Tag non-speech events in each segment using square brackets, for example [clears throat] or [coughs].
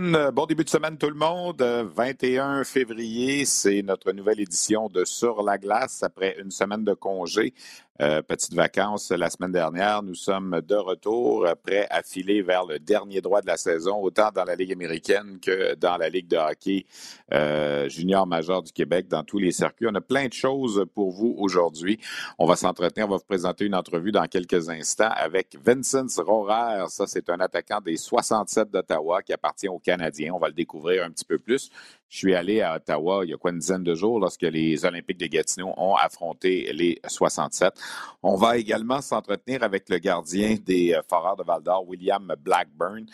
Bon, début de semaine tout le monde. 21 février, c'est notre nouvelle édition de Sur la glace après une semaine de congé. Euh, petites vacances la semaine dernière. Nous sommes de retour, prêts à filer vers le dernier droit de la saison, autant dans la Ligue américaine que dans la Ligue de hockey euh, junior majeur du Québec, dans tous les circuits. On a plein de choses pour vous aujourd'hui. On va s'entretenir, on va vous présenter une entrevue dans quelques instants avec Vincent Rohrer. Ça, c'est un attaquant des 67 d'Ottawa qui appartient aux Canadiens. On va le découvrir un petit peu plus. Je suis allé à Ottawa il y a quoi une dizaine de jours lorsque les Olympiques de Gatineau ont affronté les 67. On va également s'entretenir avec le gardien des euh, Foreurs de Val-d'Or, William Blackburn.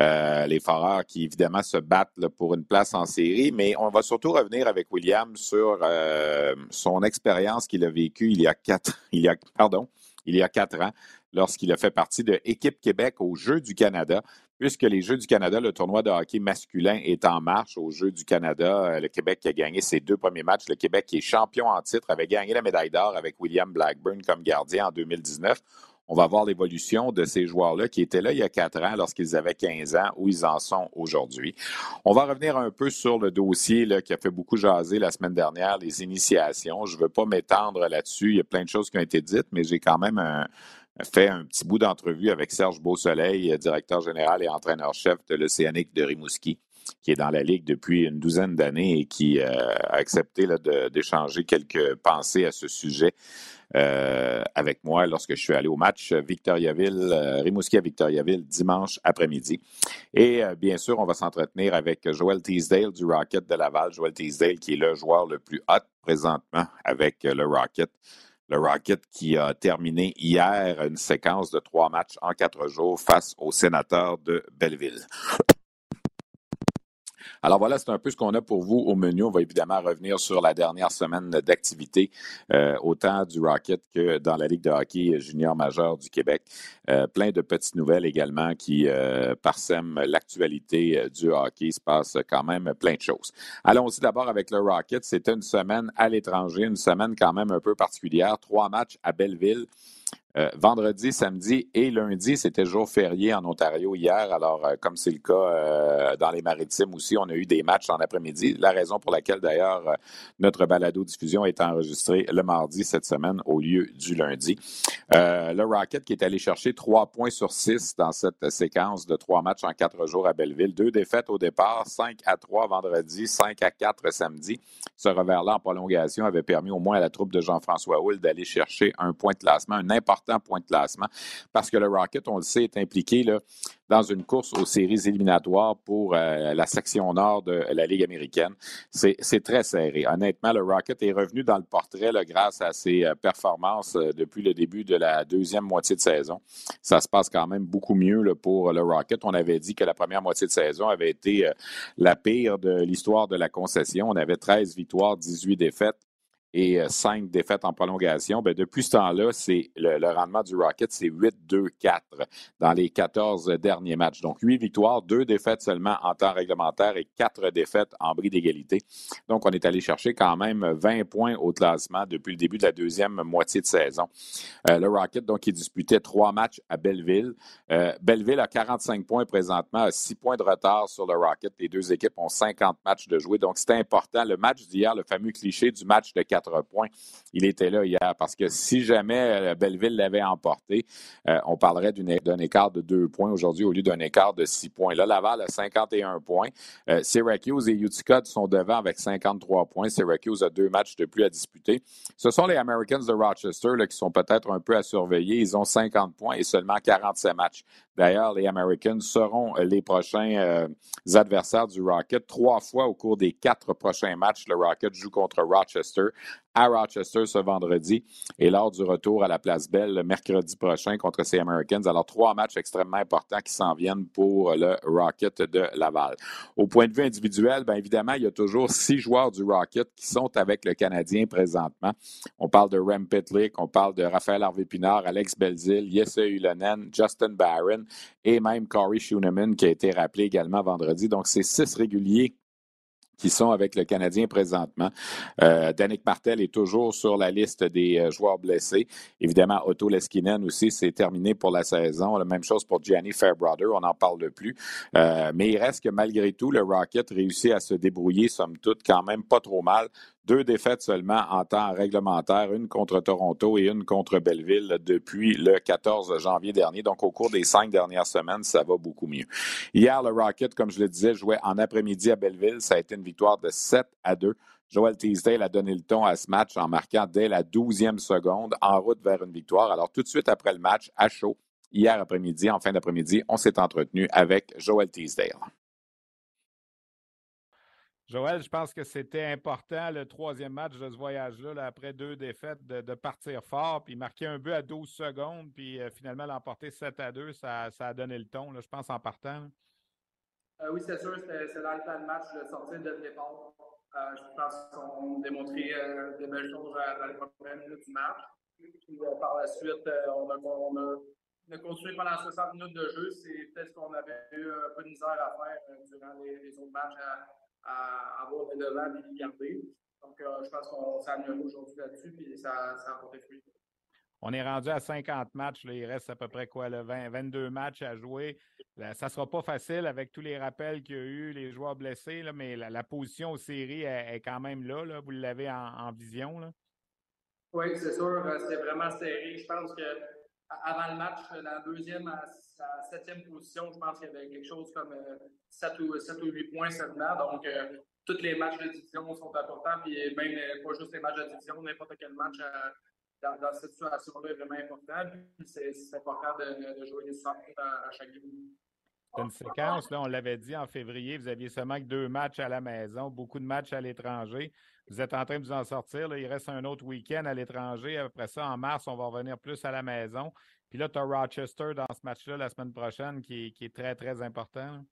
Euh, les Foreurs qui évidemment se battent pour une place en série, mais on va surtout revenir avec William sur euh, son expérience qu'il a vécue il y a quatre, [laughs] il y a, pardon, il y a quatre ans lorsqu'il a fait partie de Équipe Québec aux Jeux du Canada puisque les Jeux du Canada, le tournoi de hockey masculin est en marche aux Jeux du Canada. Euh, le Québec a gagné ses deux premiers matchs. Le Québec qui est champion en titre avait gagné la médaille d'or avec William Blackburn comme gardien en 2019. On va voir l'évolution de ces joueurs-là qui étaient là il y a quatre ans lorsqu'ils avaient 15 ans, où ils en sont aujourd'hui. On va revenir un peu sur le dossier qui a fait beaucoup jaser la semaine dernière, les initiations. Je ne veux pas m'étendre là-dessus. Il y a plein de choses qui ont été dites, mais j'ai quand même fait un petit bout d'entrevue avec Serge Beausoleil, directeur général et entraîneur-chef de l'Océanique de Rimouski, qui est dans la Ligue depuis une douzaine d'années et qui euh, a accepté d'échanger quelques pensées à ce sujet euh, avec moi lorsque je suis allé au match Victoriaville, euh, Rimouski à Victoriaville dimanche après-midi. Et bien sûr, on va s'entretenir avec Joel Teasdale du Rocket de Laval. Joel Teasdale qui est le joueur le plus hot présentement avec le Rocket le Rocket qui a terminé hier une séquence de trois matchs en quatre jours face aux sénateurs de Belleville. Alors voilà, c'est un peu ce qu'on a pour vous au menu. On va évidemment revenir sur la dernière semaine d'activité, euh, autant du Rocket que dans la Ligue de hockey junior majeur du Québec. Euh, plein de petites nouvelles également qui euh, parsèment l'actualité du hockey. Il se passe quand même plein de choses. Allons-y d'abord avec le Rocket. C'était une semaine à l'étranger, une semaine quand même un peu particulière. Trois matchs à Belleville. Euh, vendredi, samedi et lundi, c'était jour férié en Ontario hier. Alors, euh, comme c'est le cas euh, dans les maritimes aussi, on a eu des matchs en après-midi. La raison pour laquelle, d'ailleurs, notre balado-diffusion est enregistrée le mardi cette semaine au lieu du lundi. le Rocket qui est allé chercher trois points sur six dans cette séquence de trois matchs en quatre jours à Belleville. Deux défaites au départ, cinq à trois vendredi, cinq à quatre samedi. Ce revers-là en prolongation avait permis au moins à la troupe de Jean-François Houle d'aller chercher un point de classement, un important point de classement parce que le Rocket, on le sait, est impliqué dans une course aux séries éliminatoires pour euh, la section nord de la Ligue américaine. C'est très serré. Honnêtement, le Rocket est revenu dans le portrait grâce à ses euh, performances euh, depuis le début de la deuxième moitié de saison. Ça se passe quand même beaucoup mieux pour le Rocket. On avait dit que la première moitié de saison avait été la pire de l'histoire de la concession. On avait 13 victoires, 18 défaites et euh, cinq défaites en prolongation, ben depuis ce temps-là, c'est le, rendement du Rocket, c'est 8-2-4 dans les 14 derniers matchs. Donc, huit victoires, deux défaites seulement en temps réglementaire et quatre défaites en bris d'égalité. Donc, on est allé chercher quand même 20 points au classement depuis le début de la deuxième moitié de saison. Euh, le Rocket, donc, il disputait trois matchs à Belleville. Euh, Belleville a 45 points présentement, a 6 points de retard sur le Rocket. Les deux équipes ont 50 matchs de jouer. Donc, c'était important. Le match d'hier, le fameux cliché du match de 4 points. Il était là hier parce que si jamais Belleville l'avait emporté, on parlerait d'un écart de deux points aujourd'hui au lieu d'un écart de six points. Là, Laval a 51 points. Syracuse et Utica sont devant avec 53 points. Syracuse a deux matchs de plus à disputer. Ce sont les Americans de Rochester qui sont peut-être un peu à surveiller. Ils ont 50 points et seulement 47 matchs. D'ailleurs, les Americans seront euh, les prochains euh, adversaires du Rocket. Trois fois au cours des quatre prochains matchs, le Rocket joue contre Rochester à Rochester ce vendredi et lors du retour à la Place Belle le mercredi prochain contre ces Americans. Alors, trois matchs extrêmement importants qui s'en viennent pour le Rocket de Laval. Au point de vue individuel, bien évidemment, il y a toujours six joueurs du Rocket qui sont avec le Canadien présentement. On parle de Rem Pitlick, on parle de Raphaël Harvey-Pinard, Alex Belzil, Jesse Ulonen, Justin Barron et même Corey Schooneman qui a été rappelé également vendredi. Donc, c'est six réguliers qui sont avec le Canadien présentement. Euh, Danick Martel est toujours sur la liste des euh, joueurs blessés. Évidemment, Otto Leskinen aussi, c'est terminé pour la saison. La même chose pour Gianni Fairbrother, on n'en parle plus. Euh, mais il reste que malgré tout, le Rocket réussit à se débrouiller, somme toute, quand même pas trop mal. Deux défaites seulement en temps réglementaire, une contre Toronto et une contre Belleville depuis le 14 janvier dernier. Donc, au cours des cinq dernières semaines, ça va beaucoup mieux. Hier, le Rocket, comme je le disais, jouait en après-midi à Belleville. Ça a été une victoire de 7 à 2. Joel Teasdale a donné le ton à ce match en marquant dès la 12e seconde en route vers une victoire. Alors, tout de suite après le match, à chaud, hier après-midi, en fin d'après-midi, on s'est entretenu avec Joel Teasdale. Joël, je pense que c'était important le troisième match de ce voyage-là, après deux défaites, de, partir fort, puis marquer un but à 12 secondes, puis euh, finalement l'emporter 7 à 2, ça, a donné le ton, je pense, en partant. Euh, oui, c'est sûr, c'est dans le plan de match de sortir le départ. Euh, je pense qu'on a démontré de belles choses dans les premières minutes du match. Puis, par la suite, on a, on, construit pendant 60 minutes de jeu. C'est peut-être ce qu'on avait eu un peu de misère à faire durant les, autres matchs avoir des devants et les garder. Donc, euh, je pense qu'on s'est amélioré aujourd'hui là-dessus, puis ça, ça a porté fruit. On est rendu à 50 matchs. Là. Il reste à peu près quoi, le 20, 22 matchs à jouer. ça ne sera pas facile avec tous les rappels qu'il y a eu, les joueurs blessés, là, mais la, position aux séries est, quand même là. là. Vous l'avez en, vision. Là. Oui, c'est sûr. Euh, c'est vraiment serré. Je pense que avant le match, la deuxième à septième position, je pense qu'il y avait quelque chose comme 7, euh, ou, 7 ou 8 points seulement. Donc, euh, tous les matchs de division sont importants, puis même euh, pas juste les matchs de division, n'importe quel match dans, cette situation-là est vraiment important. c'est important de, jouer les 60 à, chaque game. C'est une séquence, là, on l'avait dit en février, vous aviez seulement que deux matchs à la maison, beaucoup de matchs à l'étranger. Vous êtes en train de vous en sortir. Il reste un autre week-end à l'étranger. Après ça, en mars, on va revenir plus à la maison. Puis là, tu as Rochester dans ce match-là la semaine prochaine qui est, très, très important.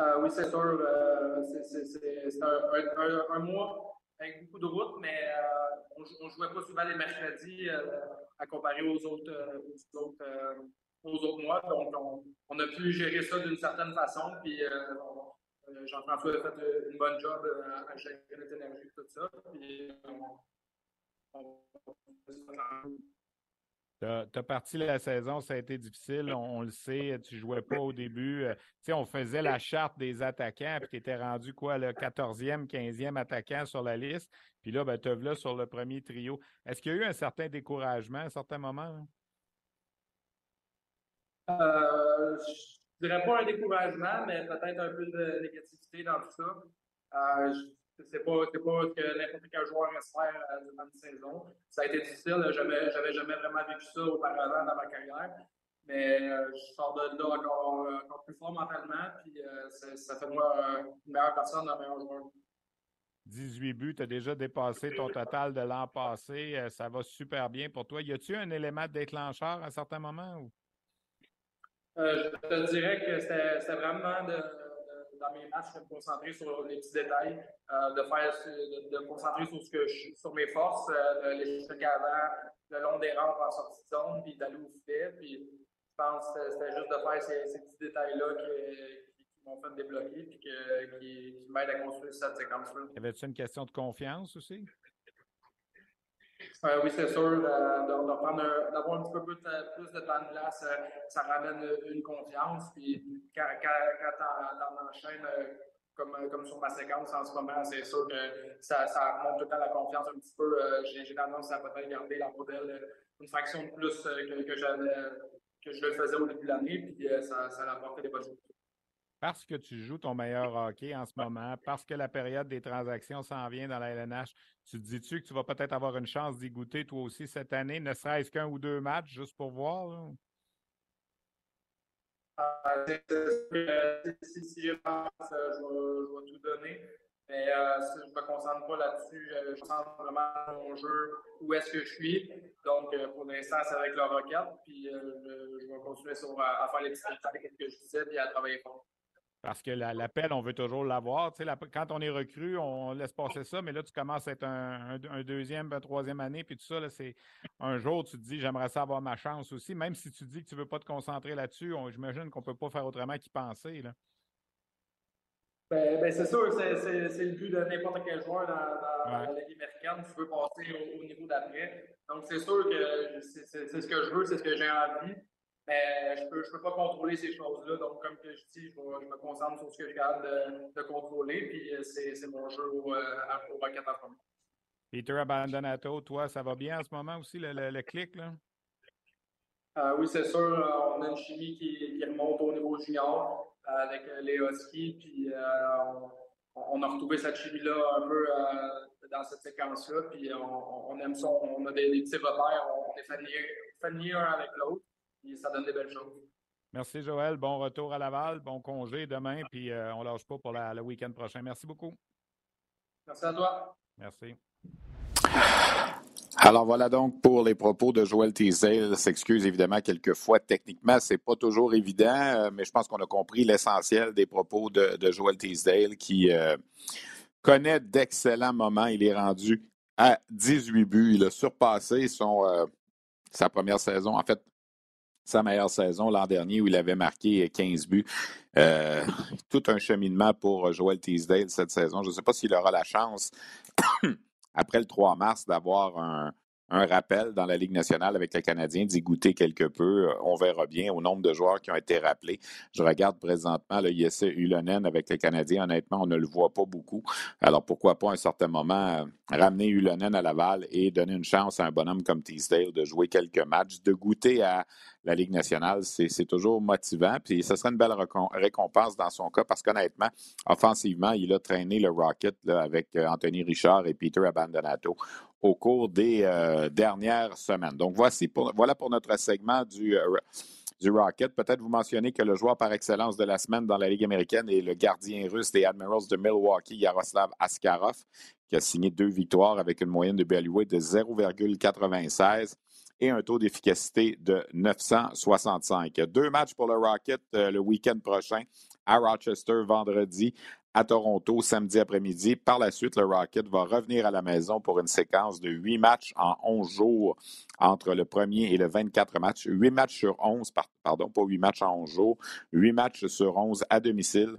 Euh, oui, c'est sûr. Euh, c'est un, mois avec beaucoup de routes, mais euh, on ne jouait pas souvent les mercredis à comparer aux autres, aux autres, mois. Donc, on, a pu gérer ça d'une certaine façon. Puis, Jean-François a fait une bonne job à gérer notre énergie tout ça. Puis, on, tu as, parti la saison, ça a été difficile, on, le sait, tu jouais pas au début. Euh, tu sais, on faisait la charte des attaquants, puis tu étais rendu quoi, le 14e, 15e attaquant sur la liste. Puis là, ben, tu là sur le premier trio. Est-ce qu'il y a eu un certain découragement à un certain moment? Euh, je dirais pas un découragement, mais peut-être un peu de négativité dans tout ça. Euh, c'est pas, pas ce que n'importe quel joueur espère euh, durant une saison. Ça a été difficile. Je n'avais jamais vraiment vécu ça auparavant dans ma carrière. Mais euh, je sors de là encore, encore plus fort mentalement. Puis euh, ça fait de moi une meilleure personne, un meilleur joueur. 18 buts, tu as déjà dépassé ton total de l'an passé. ça va super bien pour toi. Y a-tu un élément déclencheur à certains moments? je te dirais que c'était vraiment de dans mes matchs, de me concentrer sur les petits détails, euh, de faire de, me concentrer sur ce que je, sur mes forces, euh, les trucs avant, le long des rampes en sortie de zone, puis d'aller au filet. Puis je pense que c'était juste de faire ces, ces petits détails-là qui, m'ont fait débloquer puis qui, qui m'aident à construire cette séquence-là. Y avait-tu une question de confiance aussi? Euh, oui, c'est sûr. Euh, d'avoir un petit peu plus de, temps de glace, euh, ça ramène une confiance. Puis quand, quand, quand tu en, enchaînes comme, sur ma séquence en ce moment, c'est sûr que ça, ça remonte tout le temps la confiance un petit peu. J'ai tendance à peut-être garder la modèle une fraction de plus que, que, je le faisais au début de l'année, puis ça, ça apporté des bonnes choses parce que tu joues ton meilleur hockey en ce moment, parce que la période des transactions s'en vient dans la LNH, tu te dis-tu que tu vas peut-être avoir une chance d'y goûter toi aussi cette année, ne serait-ce qu'un ou deux matchs juste pour voir? Euh, si, si j'ai chance, euh, je, vais, tout donner. Mais euh, si je ne me concentre pas là-dessus, je me concentre vraiment mon jeu, où est-ce que je suis. Donc, pour l'instant, c'est avec le Rocket. Puis, je, vais continuer à, faire les petits détails que je disais, et à travailler fort. Parce que l'appel, on veut toujours l'avoir. Tu sais, quand on est recru, on laisse passer ça, mais là, tu commences à être un, deuxième, un troisième année, puis tout ça, c'est un jour, tu te dis, j'aimerais ça avoir ma chance aussi. Même si tu dis que tu ne veux pas te concentrer là-dessus, j'imagine qu'on ne peut pas faire autrement qu'y penser. Là. Ben, ben c'est sûr, c'est le but de n'importe quel joueur dans, la Ligue américaine. Tu veux passer au niveau d'après. Donc, c'est sûr que c'est ce que je veux, c'est ce que j'ai envie. Mais je ne peux, je peux pas contrôler ces choses-là. Donc, comme je dis, je, me concentre sur ce que je garde de, contrôler. Puis, euh, c'est mon jeu au, euh, au Rocket en. Peter Abandonato, toi, ça va bien en ce moment aussi, le, le, clic? Là? Euh, oui, c'est sûr. On a une chimie qui, qui remonte au niveau junior avec les Huskies. Puis, on, a retrouvé cette chimie-là un peu dans cette séquence-là. Puis, on, aime ça. On a des, petits repères. On, est familier un avec l'autre ça donne des belles choses. Merci Joël. Bon retour à Laval. Bon congé demain. Puis euh, on ne lâche pas pour le week-end prochain. Merci beaucoup. Merci à toi. Merci. Alors voilà donc pour les propos de Joël Teasdale. S'excuse évidemment quelquefois. Techniquement, c'est pas toujours évident, euh, mais je pense qu'on a compris l'essentiel des propos de, Joël Teasdale qui euh, connaît d'excellents moments. Il est rendu à 18 buts. Il a surpassé son, sa première saison. En fait, sa meilleure saison l'an dernier où il avait marqué 15 buts. Euh, [laughs] tout un cheminement pour Joel Teasdale cette saison. Je ne sais pas s'il aura la chance, [coughs] après le 3 mars, d'avoir un, un rappel dans la Ligue nationale avec les Canadiens, d'y goûter quelque peu. Euh, on verra bien au nombre de joueurs qui ont été rappelés. Je regarde présentement le Jesse Ulonen avec les Canadiens. Honnêtement, on ne le voit pas beaucoup. Alors pourquoi pas à un certain moment euh, ramener Ulonen à Laval et donner une chance à un bonhomme comme Teasdale de jouer quelques matchs, de goûter à la Ligue nationale, c'est toujours motivant. Puis ce serait une belle récompense dans son cas parce qu'honnêtement, offensivement, il a traîné le Rocket avec euh, Anthony Richard et Peter Abandonato au cours des euh, dernières semaines. Donc, voici voilà pour notre segment du, euh, du Rocket. Peut-être vous mentionnez que le joueur par excellence de la semaine dans la Ligue américaine est le gardien russe des Admirals de Milwaukee, Yaroslav Askarov, qui a signé deux victoires avec une moyenne de BLUA de 0,96 et un taux d'efficacité de 965. Deux matchs pour le Rocket euh, le week-end prochain à Rochester vendredi, à Toronto samedi après-midi. Par la suite, le Rocket va revenir à la maison pour une séquence de huit matchs en onze jours entre le premier et le 24 matchs. Huit matchs sur onze, pardon, pas huit matchs en onze jours, huit matchs sur onze à domicile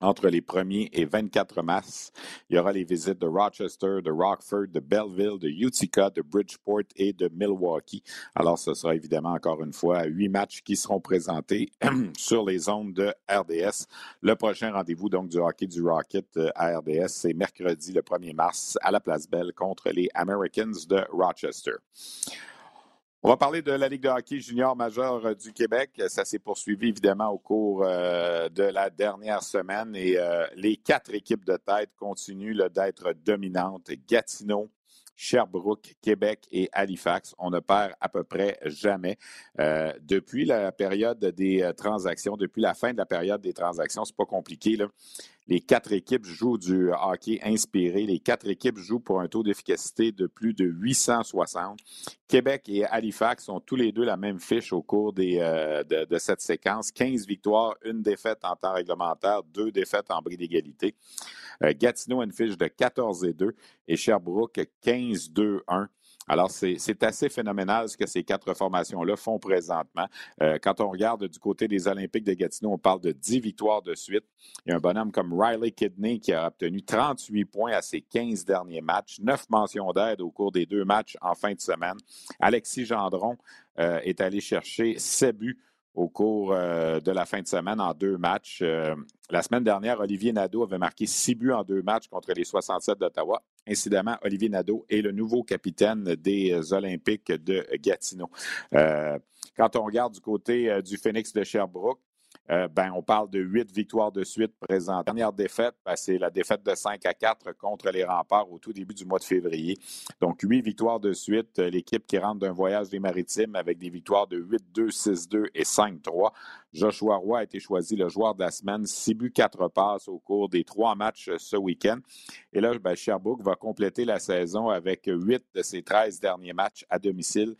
entre les 1er et 24 mars, il y aura les visites de Rochester, de Rockford, de Belleville, de Utica, de Bridgeport et de Milwaukee. Alors, ce sera évidemment encore une fois huit matchs qui seront présentés [clears throat] sur les ondes de RDS. Le prochain rendez-vous donc du hockey du Rocket euh, à RDS, c'est mercredi le 1er mars à la Place Belle contre les Americans de Rochester. On va parler de la Ligue de hockey junior majeur euh, du Québec. Ça s'est poursuivi évidemment au cours euh, de la dernière semaine et euh, les quatre équipes de tête continuent d'être dominantes. Gatineau, Sherbrooke, Québec et Halifax. On ne perd à peu près jamais. depuis la période des transactions, depuis la fin de la période des transactions, c'est pas compliqué. Là. Les quatre équipes jouent du hockey inspiré. Les quatre équipes jouent pour un taux d'efficacité de plus de 860. Québec et Halifax ont tous les deux la même fiche au cours euh, de, cette séquence. 15 victoires, une défaite en temps réglementaire, deux défaites en bris d'égalité. Euh, Gatineau a une fiche de 14 et 2 et Sherbrooke 15-2-1. Alors, c'est assez phénoménal ce que ces quatre formations-là font présentement. Euh, quand on regarde du côté des Olympiques de Gatineau, on parle de 10 victoires de suite. Il y a un bonhomme comme Riley Kidney qui a obtenu 38 points à ses 15 derniers matchs, 9 mentions d'aide au cours des deux matchs en fin de semaine. Alexis Gendron euh, est allé chercher 7 buts au cours de la fin de semaine en deux matchs. la semaine dernière, Olivier Nadeau avait marqué six buts en deux matchs contre les 67 d'Ottawa. Incidemment, Olivier Nadeau est le nouveau capitaine des Olympiques de Gatineau. quand on regarde du côté du Phoenix de Sherbrooke, euh, ben, on parle de huit victoires de suite présentes. Dernière défaite, ben, c'est la défaite de 5 à 4 contre les remparts au tout début du mois de février. Donc, huit victoires de suite. Euh, l'équipe qui rentre d'un voyage des maritimes avec des victoires de 8-2, 6-2 et 5-3. Joshua Roy a été choisi le joueur de la semaine. 6 buts, 4 passes au cours des trois matchs euh, ce week-end. Et là, ben, Sherbrooke va compléter la saison avec huit de ses 13 derniers matchs à domicile.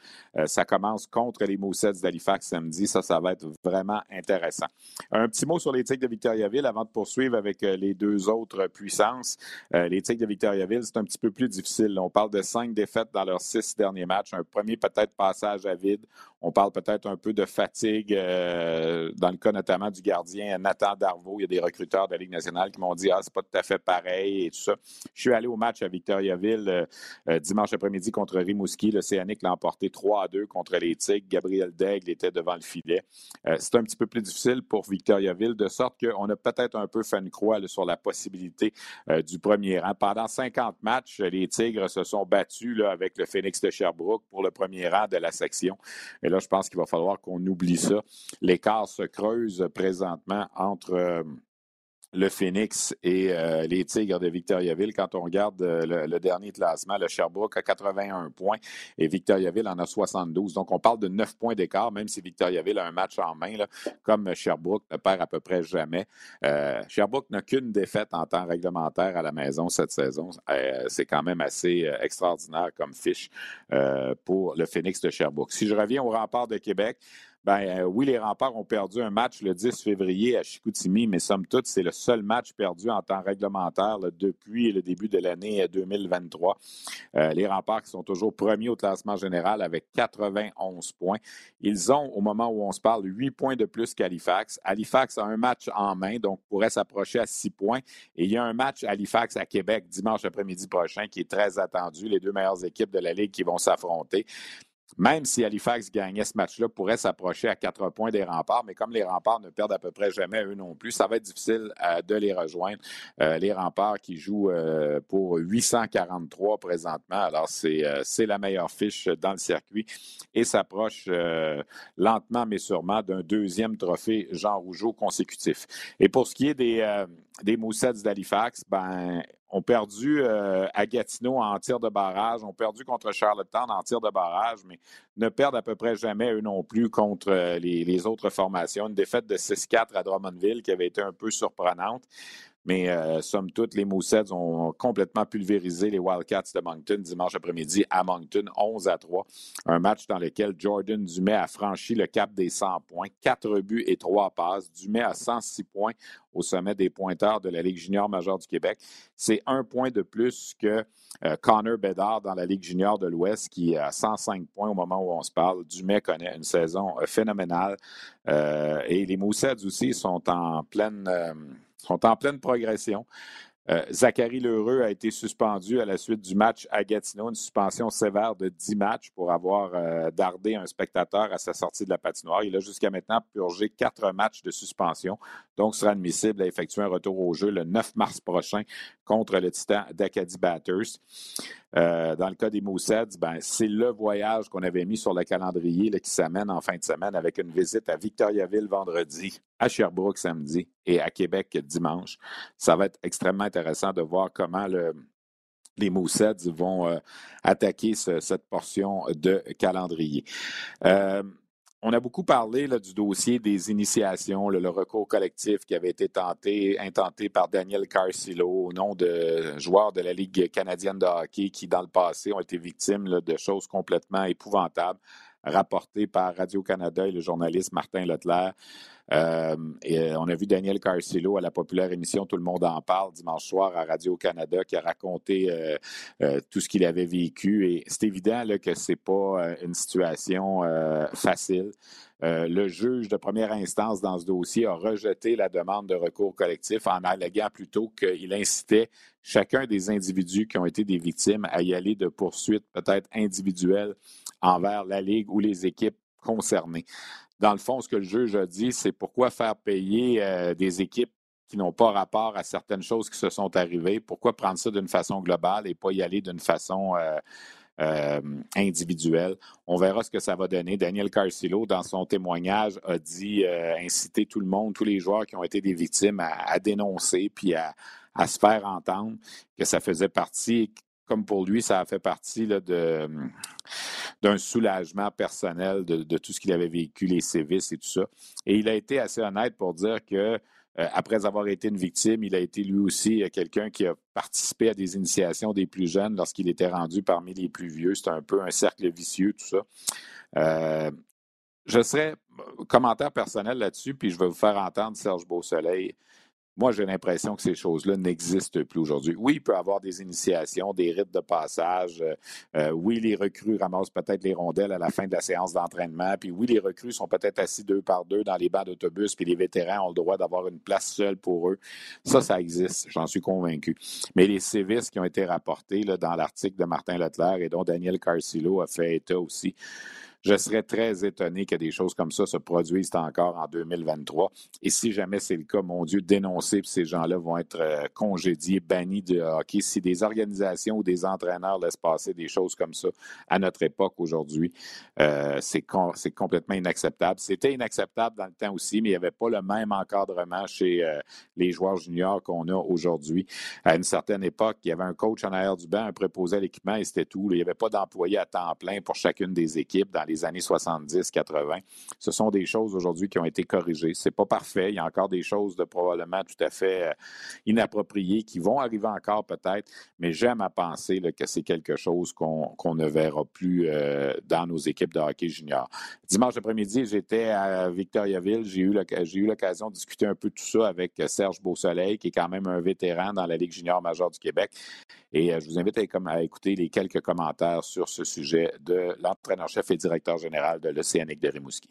ça commence contre les Moussets d'Halifax samedi. Ça, ça va être vraiment intéressant. Un petit mot sur les de Victoriaville avant de poursuivre avec euh, les deux autres puissances. Euh, les de Victoriaville, c'est un petit peu plus difficile. On parle de cinq défaites dans leurs six derniers matchs. Un premier peut-être passage à vide. On parle peut-être un peu de fatigue euh, dans le cas notamment du gardien Nathan Darvaux. Il y a des recruteurs de la Ligue nationale qui m'ont dit Ah, c'est pas tout à fait pareil et tout ça. Je suis allé au match à Victoriaville dimanche après-midi contre Rimouski. L'Océanique l'a emporté 3 à 2 contre les. Gabriel Daigle était devant le filet. c'est un petit peu plus difficile pour Victoriaville, de sorte qu'on a peut-être un peu fait une croix sur la possibilité euh, du premier rang. Pendant 50 matchs, les Tigres se sont battus avec le Phoenix de Sherbrooke pour le premier rang de la section. Et là, je pense qu'il va falloir qu'on oublie ça. L'écart se creuse présentement entre... Euh, le Phoenix et euh, les Tigres de Victoriaville. Quand on regarde euh, le, dernier classement, le Sherbrooke a 81 points et Victoriaville en a 72. Donc, on parle de 9 points d'écart, même si Victoriaville a un match en main, comme Sherbrooke ne perd à peu près jamais. Euh, Sherbrooke n'a qu'une défaite en temps réglementaire à la maison cette saison. C'est quand même assez extraordinaire comme fiche pour le Phoenix de Sherbrooke. Si je reviens au rempart de Québec, ben, euh, oui, les remparts ont perdu un match le 10 février à Chicoutimi, mais somme toute, c'est le seul match perdu en temps réglementaire depuis le début de l'année 2023. Euh, euh, les remparts qui sont toujours premiers au classement général avec 91 points. Ils ont, au moment où on se parle, 8 points de plus qu'Halifax. Halifax a un match en main, donc pourrait s'approcher à 6 points. Et il y a un match Halifax à Québec dimanche après-midi prochain qui est très attendu. Les deux meilleures équipes de la Ligue qui vont s'affronter même si Halifax gagnait ce match-là, pourrait s'approcher à quatre points des remparts, mais comme les remparts ne perdent à peu près jamais eux non plus, ça va être difficile euh, de les rejoindre. Euh, les remparts qui jouent euh, pour 843 présentement, alors c'est la meilleure fiche dans le circuit et s'approche lentement mais sûrement d'un deuxième trophée Jean Rougeau consécutif. Et pour ce qui est des, des Moussets d'Halifax, ben, ont perdu euh, à Gatineau en tir de barrage, ont perdu contre Charlottetown en tir de barrage, mais ne perdent à peu près jamais eux non plus contre euh, les, autres formations. Une défaite de 6-4 à Drummondville qui avait été un peu surprenante. Mais euh, somme toute, les Moussets ont complètement pulvérisé les Wildcats de Moncton dimanche après-midi à Moncton, 11 à 3. Un match dans lequel Jordan Dumais a franchi le cap des 100 points, 4 buts et 3 passes. Dumais a 106 points au sommet des pointeurs de la Ligue junior majeure du Québec. C'est un point de plus que euh, Connor Bedard dans la Ligue junior de l'Ouest qui a 105 points au moment où on se parle. Dumais connaît une saison euh, phénoménale. et les Moussets aussi sont en pleine sont en pleine progression. Euh, Zachary Lheureux a été suspendu à la suite du match à Gatineau, une suspension sévère de 10 matchs pour avoir euh, dardé un spectateur à sa sortie de la patinoire. Il a jusqu'à maintenant purgé quatre matchs de suspension, donc sera admissible à effectuer un retour au jeu le 9 mars prochain contre le Titan d'Acadie Batters. Euh, dans le cas des Moussets, ben, c'est le voyage qu'on avait mis sur le calendrier qui s'amène en fin de semaine avec une visite à Victoriaville vendredi, à Sherbrooke samedi et à Québec dimanche. Ça va être extrêmement intéressant de voir comment les Moussets vont euh, attaquer cette portion de calendrier. Euh, on a beaucoup parlé du dossier des initiations, le recours collectif qui avait été tenté, intenté par Daniel Carcillo au nom de joueurs de la Ligue canadienne de hockey qui, dans le passé, ont été victimes de choses complètement épouvantables rapportées par Radio-Canada et le journaliste Martin Leclerc. Euh, et euh, on a vu Daniel Carcillo à la populaire émission Tout le monde en parle dimanche soir à Radio-Canada qui a raconté euh, tout ce qu'il avait vécu. Et c'est évident que ce n'est pas une situation facile. le juge de première instance dans ce dossier a rejeté la demande de recours collectif en alléguant plutôt qu'il incitait chacun des individus qui ont été des victimes à y aller de poursuites peut-être individuelles envers la Ligue ou les équipes concernés. dans le fond, ce que le juge a dit, c'est pourquoi faire payer euh, des équipes qui n'ont pas rapport à certaines choses qui se sont arrivées, pourquoi prendre ça d'une façon globale et pas y aller d'une façon euh, euh, individuelle? On verra ce que ça va donner. Daniel Carcillo, dans son témoignage, a dit inciter tout le monde, tous les joueurs qui ont été des victimes à, dénoncer puis à, se faire entendre que ça faisait partie, comme pour lui, ça a fait partie de, d'un soulagement personnel de, tout ce qu'il avait vécu, les sévices et tout ça. Et il a été assez honnête pour dire que euh, après avoir été une victime, il a été lui aussi euh, quelqu'un qui a participé à des initiations des plus jeunes lorsqu'il était rendu parmi les plus vieux. C'est un peu un cercle vicieux, tout ça. Euh, je serais commentaire personnel là-dessus, puis je vais vous faire entendre Serge Beausoleil moi, j'ai l'impression que ces choses-là n'existent plus aujourd'hui. Oui, il peut y avoir des initiations, des rites de passage. Euh, euh, oui, les recrues ramassent peut-être les rondelles à la fin de la séance d'entraînement. Puis oui, les recrues sont peut-être assis deux par deux dans les bancs d'autobus, puis les vétérans ont le droit d'avoir une place seule pour eux. Ça, ça existe, j'en suis convaincu. Mais les sévices qui ont été rapportés là, dans l'article de Martin Leclerc et dont Daniel Carcillo a fait état aussi, je serais très étonné que des choses comme ça se produisent encore en 2023. Et si jamais c'est le cas, mon Dieu, dénoncer, puis ces gens-là vont être euh, congédiés, bannis de hockey. Si des organisations ou des entraîneurs laissent passer des choses comme ça à notre époque aujourd'hui, euh, c'est complètement inacceptable. C'était inacceptable dans le temps aussi, mais il n'y avait pas le même encadrement chez euh, les joueurs juniors qu'on a aujourd'hui. À une certaine époque, il y avait un coach en arrière du banc, un préposé à l'équipement et c'était tout. Il n'y avait pas d'employés à temps plein pour chacune des équipes dans les années 70-80. Ce sont des choses aujourd'hui qui ont été corrigées. C'est pas parfait. Il y a encore des choses de probablement tout à fait euh, inappropriées qui vont arriver encore peut-être, mais j'aime à penser que c'est quelque chose qu'on ne verra plus euh, dans nos équipes de hockey junior. Dimanche après-midi, j'étais à Victoriaville. J'ai eu l'occasion de discuter un peu de tout ça avec Serge Beausoleil, qui est quand même un vétéran dans la Ligue junior majeure du Québec. Et euh, je vous invite à, écouter les quelques commentaires sur ce sujet de l'entraîneur-chef et directeur général de l'Océanique de Rimouski.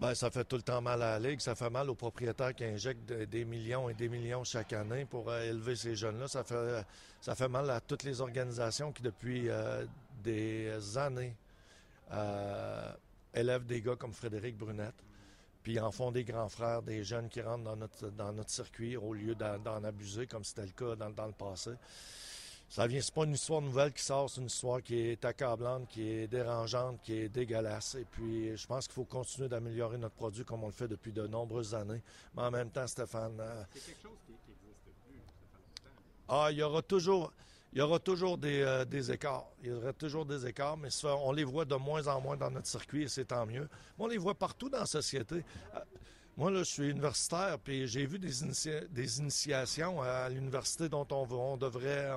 Ben, ça fait tout le temps mal à la Ligue. Ça fait mal aux propriétaires qui injectent des millions et des millions chaque année pour euh, élever ces jeunes-là. Ça fait, ça fait mal à toutes les organisations qui, depuis euh, des années, euh, élèvent des gars comme Frédéric Brunette, puis en font des grands frères, des jeunes qui rentrent dans notre, dans notre circuit au lieu d'en abuser, comme c'était le cas dans le passé ça vient, c'est pas une histoire nouvelle qui sort, c'est une histoire qui est accablante, qui est dérangeante, qui est dégueulasse. Et puis, je pense qu'il faut continuer d'améliorer notre produit comme on le fait depuis de nombreuses années. Mais en même temps, Stéphane. Euh, c'est quelque chose qui n'existe plus. Ah, il y aura toujours. Il y aura toujours des, euh, des, écarts. Il y aura toujours des écarts, mais on les voit de moins en moins dans notre circuit et c'est tant mieux. Mais on les voit partout dans la société. Euh, moi, là, je suis universitaire, puis j'ai vu des, des, initiations à l'université dont on, devrait...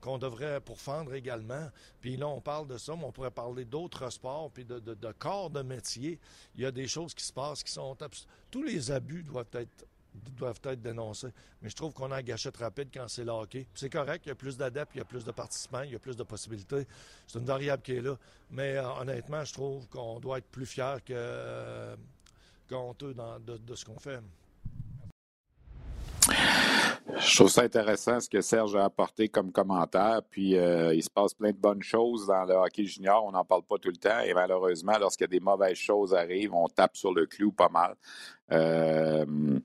qu'on, devrait pourfendre également. Puis là, on parle de ça, mais on pourrait parler d'autres sports, puis de, corps de métier. Il y a des choses qui se passent qui sont... Tous les abus doivent être doivent être dénoncés. Mais je trouve qu'on a un gâchette rapide quand c'est le hockey. C'est correct, il y a plus d'adeptes, il y a plus de participants, il y a plus de possibilités. C'est une variable qui est là. Mais euh, honnêtement, je trouve qu'on doit être plus fier que... honteux de, ce qu'on fait. Je trouve ça intéressant ce que Serge a apporté comme commentaire. Puis euh, il se passe plein de bonnes choses dans le hockey junior. On n'en parle pas tout le temps. Et malheureusement, lorsque des mauvaises choses arrivent, on tape sur le clou pas mal. Euh,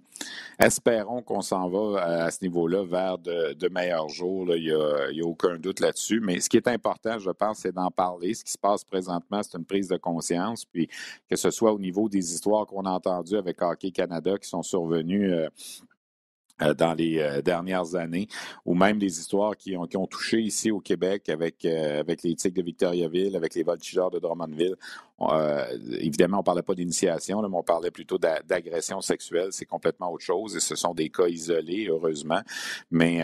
espérons qu'on s'en va à, ce niveau-là vers de, meilleurs jours. Il n'y a, aucun doute là-dessus. Mais ce qui est important, je pense, c'est d'en parler. Ce qui se passe présentement, c'est une prise de conscience. Puis que ce soit au niveau des histoires qu'on a entendues avec Hockey Canada qui sont survenues. Euh, dans les euh, dernières années, ou même des histoires qui ont, qui ont touché ici au Québec avec, euh, avec les Tigres de Victoriaville, avec les Voltigeurs de Drummondville. évidemment, on ne parlait pas d'initiation, mais on parlait plutôt d'agression sexuelle. C'est complètement autre chose et ce sont des cas isolés, heureusement. Mais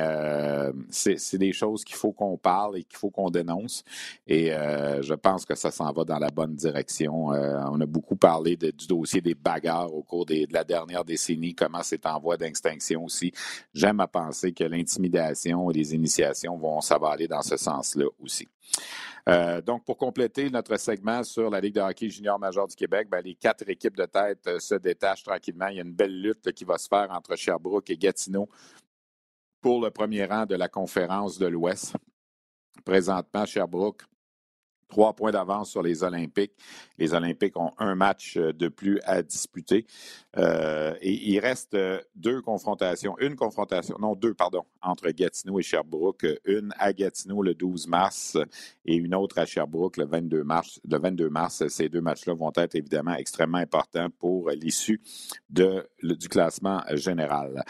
c'est des choses qu'il faut qu'on parle et qu'il faut qu'on dénonce. Et je pense que ça s'en va dans la bonne direction. on a beaucoup parlé du dossier des bagarres au cours de la dernière décennie, comment c'est en voie d'extinction J'aime à penser que l'intimidation et les initiations vont, ça va aller dans ce sens-là aussi. Euh, donc, pour compléter notre segment sur la Ligue de hockey junior major du Québec, ben, les quatre équipes de tête euh, se détachent tranquillement. Il y a une belle lutte qui va se faire entre Sherbrooke et Gatineau pour le premier rang de la conférence de l'Ouest. Présentement, Sherbrooke trois points d'avance sur les Olympiques. Les Olympiques ont un match euh, de plus à disputer. Euh, et il reste euh, deux confrontations, une confrontation, non deux, pardon, entre Gatineau et Sherbrooke, une à Gatineau le 12 mars et une autre à Sherbrooke le 22 mars. Le 22 mars, ces deux matchs-là vont être évidemment extrêmement importants pour l'issue du classement général.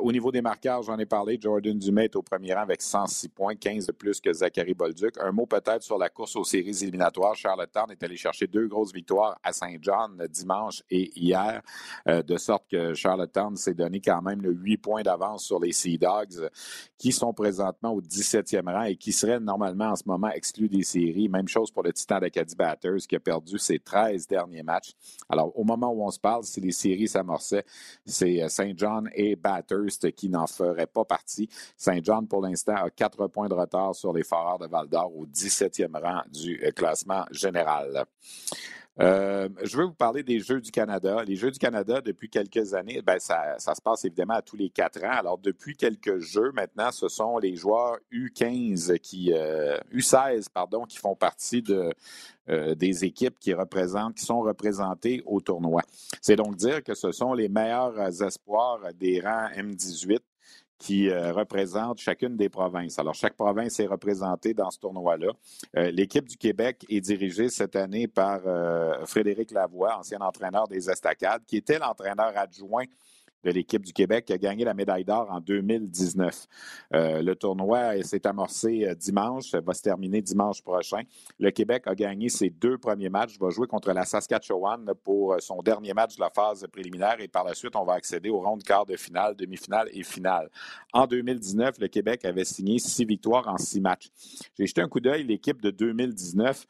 au niveau des marqueurs, j'en ai parlé, Jordan Dumais est au premier rang avec 106 points, 15 de plus que Zachary Bolduc. Un mot peut-être sur la course aussi séries éliminatoires. Charlottetown est allé chercher deux grosses victoires à Saint-John dimanche et hier, euh, de sorte que Charlottetown s'est donné quand même le huit points d'avance sur les Sea Dogs, qui sont présentement au 17e rang et qui seraient normalement en ce moment exclus des séries. Même chose pour le Titan d'Acadie Batters, qui a perdu ses 13 derniers matchs. Alors, au moment où on se parle, si les séries s'amorçaient, c'est euh, Saint John et Bathurst qui n'en feraient pas partie. Saint John, pour l'instant, a quatre points de retard sur les Foreurs de Val-d'Or au 17e rang du euh, classement général. Euh, je veux vous parler des Jeux du Canada. Les Jeux du Canada, depuis quelques années, ben, ça, se passe évidemment à tous les quatre ans. Alors, depuis quelques Jeux, maintenant, ce sont les joueurs U15 qui, U16, euh, pardon, qui font partie de, des équipes qui représentent, qui sont représentées au tournoi. C'est donc dire que ce sont les meilleurs espoirs des rangs M18 qui euh, représente chacune des provinces. Alors, chaque province est représentée dans ce tournoi-là. Euh, l'équipe du Québec est dirigée cette année par euh, Frédéric Lavoie, ancien entraîneur des Estacades, qui était l'entraîneur adjoint de l'équipe du Québec qui a gagné la médaille d'or en 2019. Euh, le tournoi s'est amorcé euh, dimanche, va se terminer dimanche prochain. Le Québec a gagné ses deux premiers matchs, va jouer contre la Saskatchewan pour euh, son dernier match de la phase préliminaire et par la suite, on va accéder au rond de quart de finale, demi-finale et finale. En 2019, le Québec avait signé six victoires en six matchs. J'ai jeté un coup d'œil, l'équipe de 2019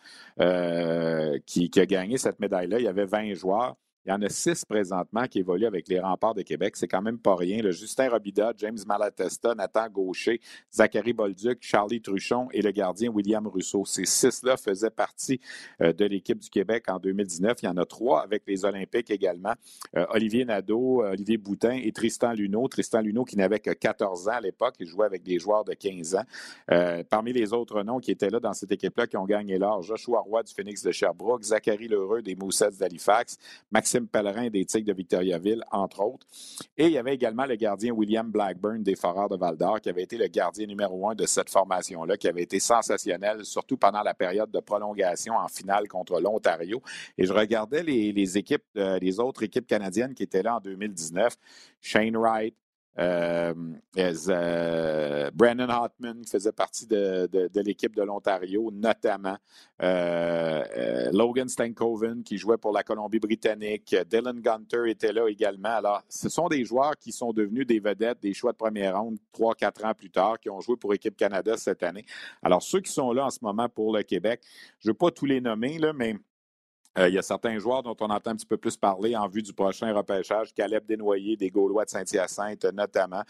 qui, qui a gagné cette médaille-là, il y avait 20 joueurs. Il y en a six présentement qui évoluent avec les remparts de Québec. C'est quand même pas rien. Le Justin Robida, James Malatesta, Nathan Gaucher, Zachary Bolduc, Charlie Truchon et le gardien William Rousseau. Ces six-là faisaient partie euh, de l'équipe du Québec en 2019. Il y en a trois avec les Olympiques également. Euh, Olivier Nadeau, euh, Olivier Boutin et Tristan Luneau. Tristan Luneau qui n'avait que 14 ans à l'époque. Il jouait avec des joueurs de 15 ans. parmi les autres noms qui étaient là dans cette équipe-là qui ont gagné l'or, Joshua Roy du Phoenix de Sherbrooke, Zachary Lheureux des Moussets d'Halifax, Maxime Pellerin des Tigres de Victoriaville, entre autres. Et il y avait également le gardien William Blackburn des Foreurs de Val-d'Or, qui avait été le gardien numéro un de cette formation-là, qui avait été sensationnel, surtout pendant la période de prolongation en finale contre l'Ontario. Et je regardais les, équipes, euh, les autres équipes canadiennes qui étaient là en 2019. Shane Wright, euh, euh, Brandon Hartman faisait partie de, l'équipe de l'Ontario, notamment. Euh, Logan Stankoven qui jouait pour la Colombie-Britannique. Dylan Gunter était là également. Alors, ce sont des joueurs qui sont devenus des vedettes, des choix de première ronde trois, quatre ans plus tard, qui ont joué pour Équipe Canada cette année. Alors, ceux qui sont là en ce moment pour le Québec, je ne veux pas tous les nommer, là, mais il y a certains joueurs dont on entend un petit peu plus parler en vue du prochain repêchage. Caleb Desnoyers, des Gaulois de Saint-Hyacinthe, notamment.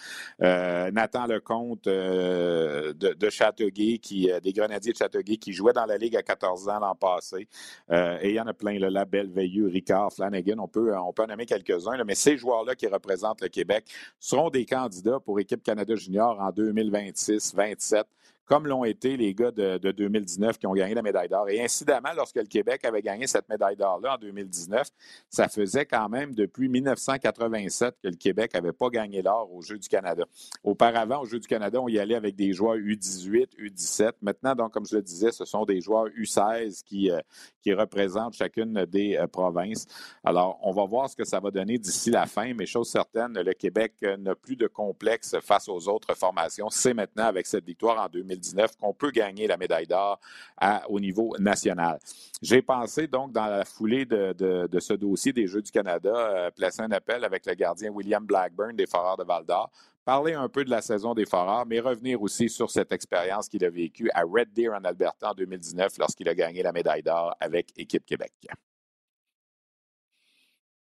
Euh, Nathan Lecomte euh, de, de qui, des Grenadiers de Châteauguay, qui jouait dans la Ligue à 14 ans l'an passé. et il y en a plein, le Label, Veilleux, Ricard, Flanagan. On peut, on peut en nommer quelques-uns. Mais ces joueurs-là qui représentent le Québec seront des candidats pour Équipe Canada Junior en 2026-27 comme l'ont été les gars de, 2019 qui ont gagné la médaille d'or. Et incidemment, lorsque le Québec avait gagné cette médaille d'or-là en 2019, ça faisait quand même depuis 1987 que le Québec n'avait pas gagné l'or aux Jeux du Canada. Auparavant, aux Jeux du Canada, on y allait avec des joueurs U18, U17. Maintenant, donc, comme je le disais, ce sont des joueurs U16 qui, euh, qui représentent chacune des euh, provinces. Alors, on va voir ce que ça va donner d'ici la fin, mais chose certaine, le Québec n'a plus de complexe face aux autres formations. C'est maintenant, avec cette victoire en 2019, qu'on peut gagner la médaille d'or au niveau national. J'ai pensé donc, dans la foulée de, ce dossier des Jeux du Canada, placer un appel avec le gardien William Blackburn des Foreurs de Val d'Or parler un peu de la saison des Foreurs, mais revenir aussi sur cette expérience qu'il a vécue à Red Deer en Alberta en 2019 lorsqu'il a gagné la médaille d'or avec Équipe Québec.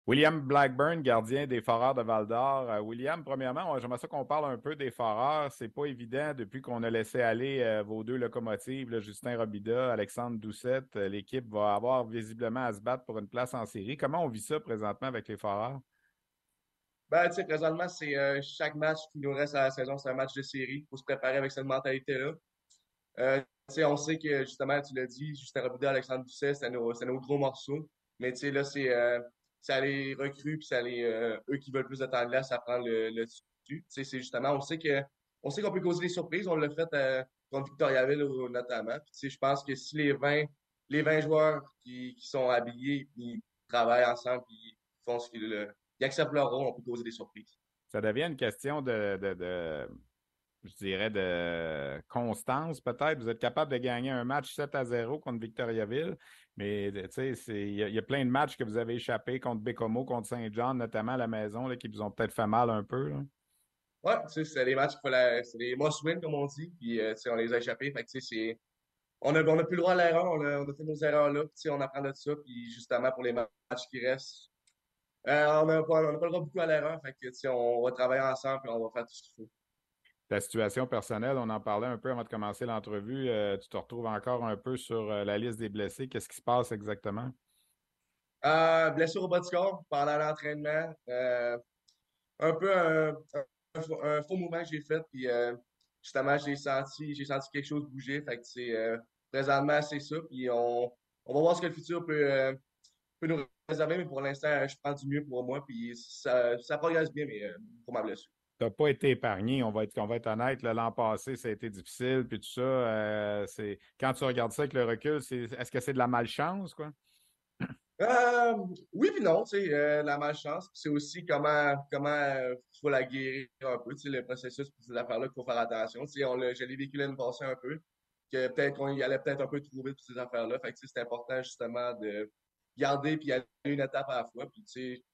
William Blackburn, gardien des Foreurs de Val d'Or. Euh, William, premièrement, j'aimerais ça qu'on parle un peu des Foreurs. C'est pas évident depuis qu'on a laissé aller euh, vos deux locomotives, Justin Robida, Alexandre Doucette. Euh, l'équipe va avoir visiblement à se battre pour une place en série. Comment on vit ça présentement avec les Foreurs? Ben, tu sais, présentement, c'est chaque match qui nous reste à la saison, c'est un match de série. Il faut se préparer avec cette mentalité-là. On sait que, justement, tu l'as dit, Justin Robida, Alexandre Doucet, c'est nos, nos, gros morceaux. Mais, tu sais, là, c'est euh, les recrues, puis c'est euh, eux qui veulent plus de temps de là, ça prend le, dessus. C'est justement, on sait que on sait qu'on peut causer des surprises. On l'a fait euh, contre Victoriaville, notamment. Je pense que si les 20, les 20 joueurs qui, qui sont habillés, ils travaillent ensemble, ils font ce qu'ils ils acceptent leur rôle, on peut poser des surprises. Ça devient une question de, je dirais, de constance peut-être. Vous êtes capable de gagner un match 7 à 0 contre Victoriaville, mais tu sais, il y, a plein de matchs que vous avez échappé contre Bécomo, contre Saint-Jean, notamment à la maison, là, qui vous ont peut-être fait mal un peu. Oui, c'est des matchs, c'est des must win, comme on dit, puis euh, on les a échappés. Fait que, on n'a on a plus le droit à l'erreur, on a, fait nos erreurs là, on apprend de ça, puis justement pour les matchs qui restent, euh, on n'a pas, le droit beaucoup à l'erreur. Fait que, on va travailler ensemble et on va faire tout ce qu'il faut. Ta situation personnelle, on en parlait un peu avant de commencer l'entrevue. Euh, tu te retrouves encore un peu sur euh, la liste des blessés. Qu'est-ce qui se passe exactement? blessure au bas du corps pendant l'entraînement. un peu un, faux mouvement que j'ai fait. Puis justement, j'ai senti, j'ai senti quelque chose bouger. Fait que présentement, c'est ça. Puis on, on va voir ce que le futur peut, nous réserver, mais pour l'instant, je prends du mieux pour moi, puis ça, progresse bien, mais euh, pour ma blessure. N'as pas été épargné, on va être, on va être honnête. L'an passé, ça a été difficile, puis tout ça. Euh, c'est quand tu regardes ça avec le recul, est-ce que c'est de la malchance, quoi? Euh, oui, puis non, tu sais, la malchance, c'est aussi comment comment faut la guérir un peu, tu sais, le processus pour ces affaires-là qu'il faut faire attention. Tu sais, on je un peu, que peut-être qu'on y allait peut-être un peu vite pour ces affaires-là. Fait que c'est important justement de garder puis aller une étape à la fois. Puis, tu sais,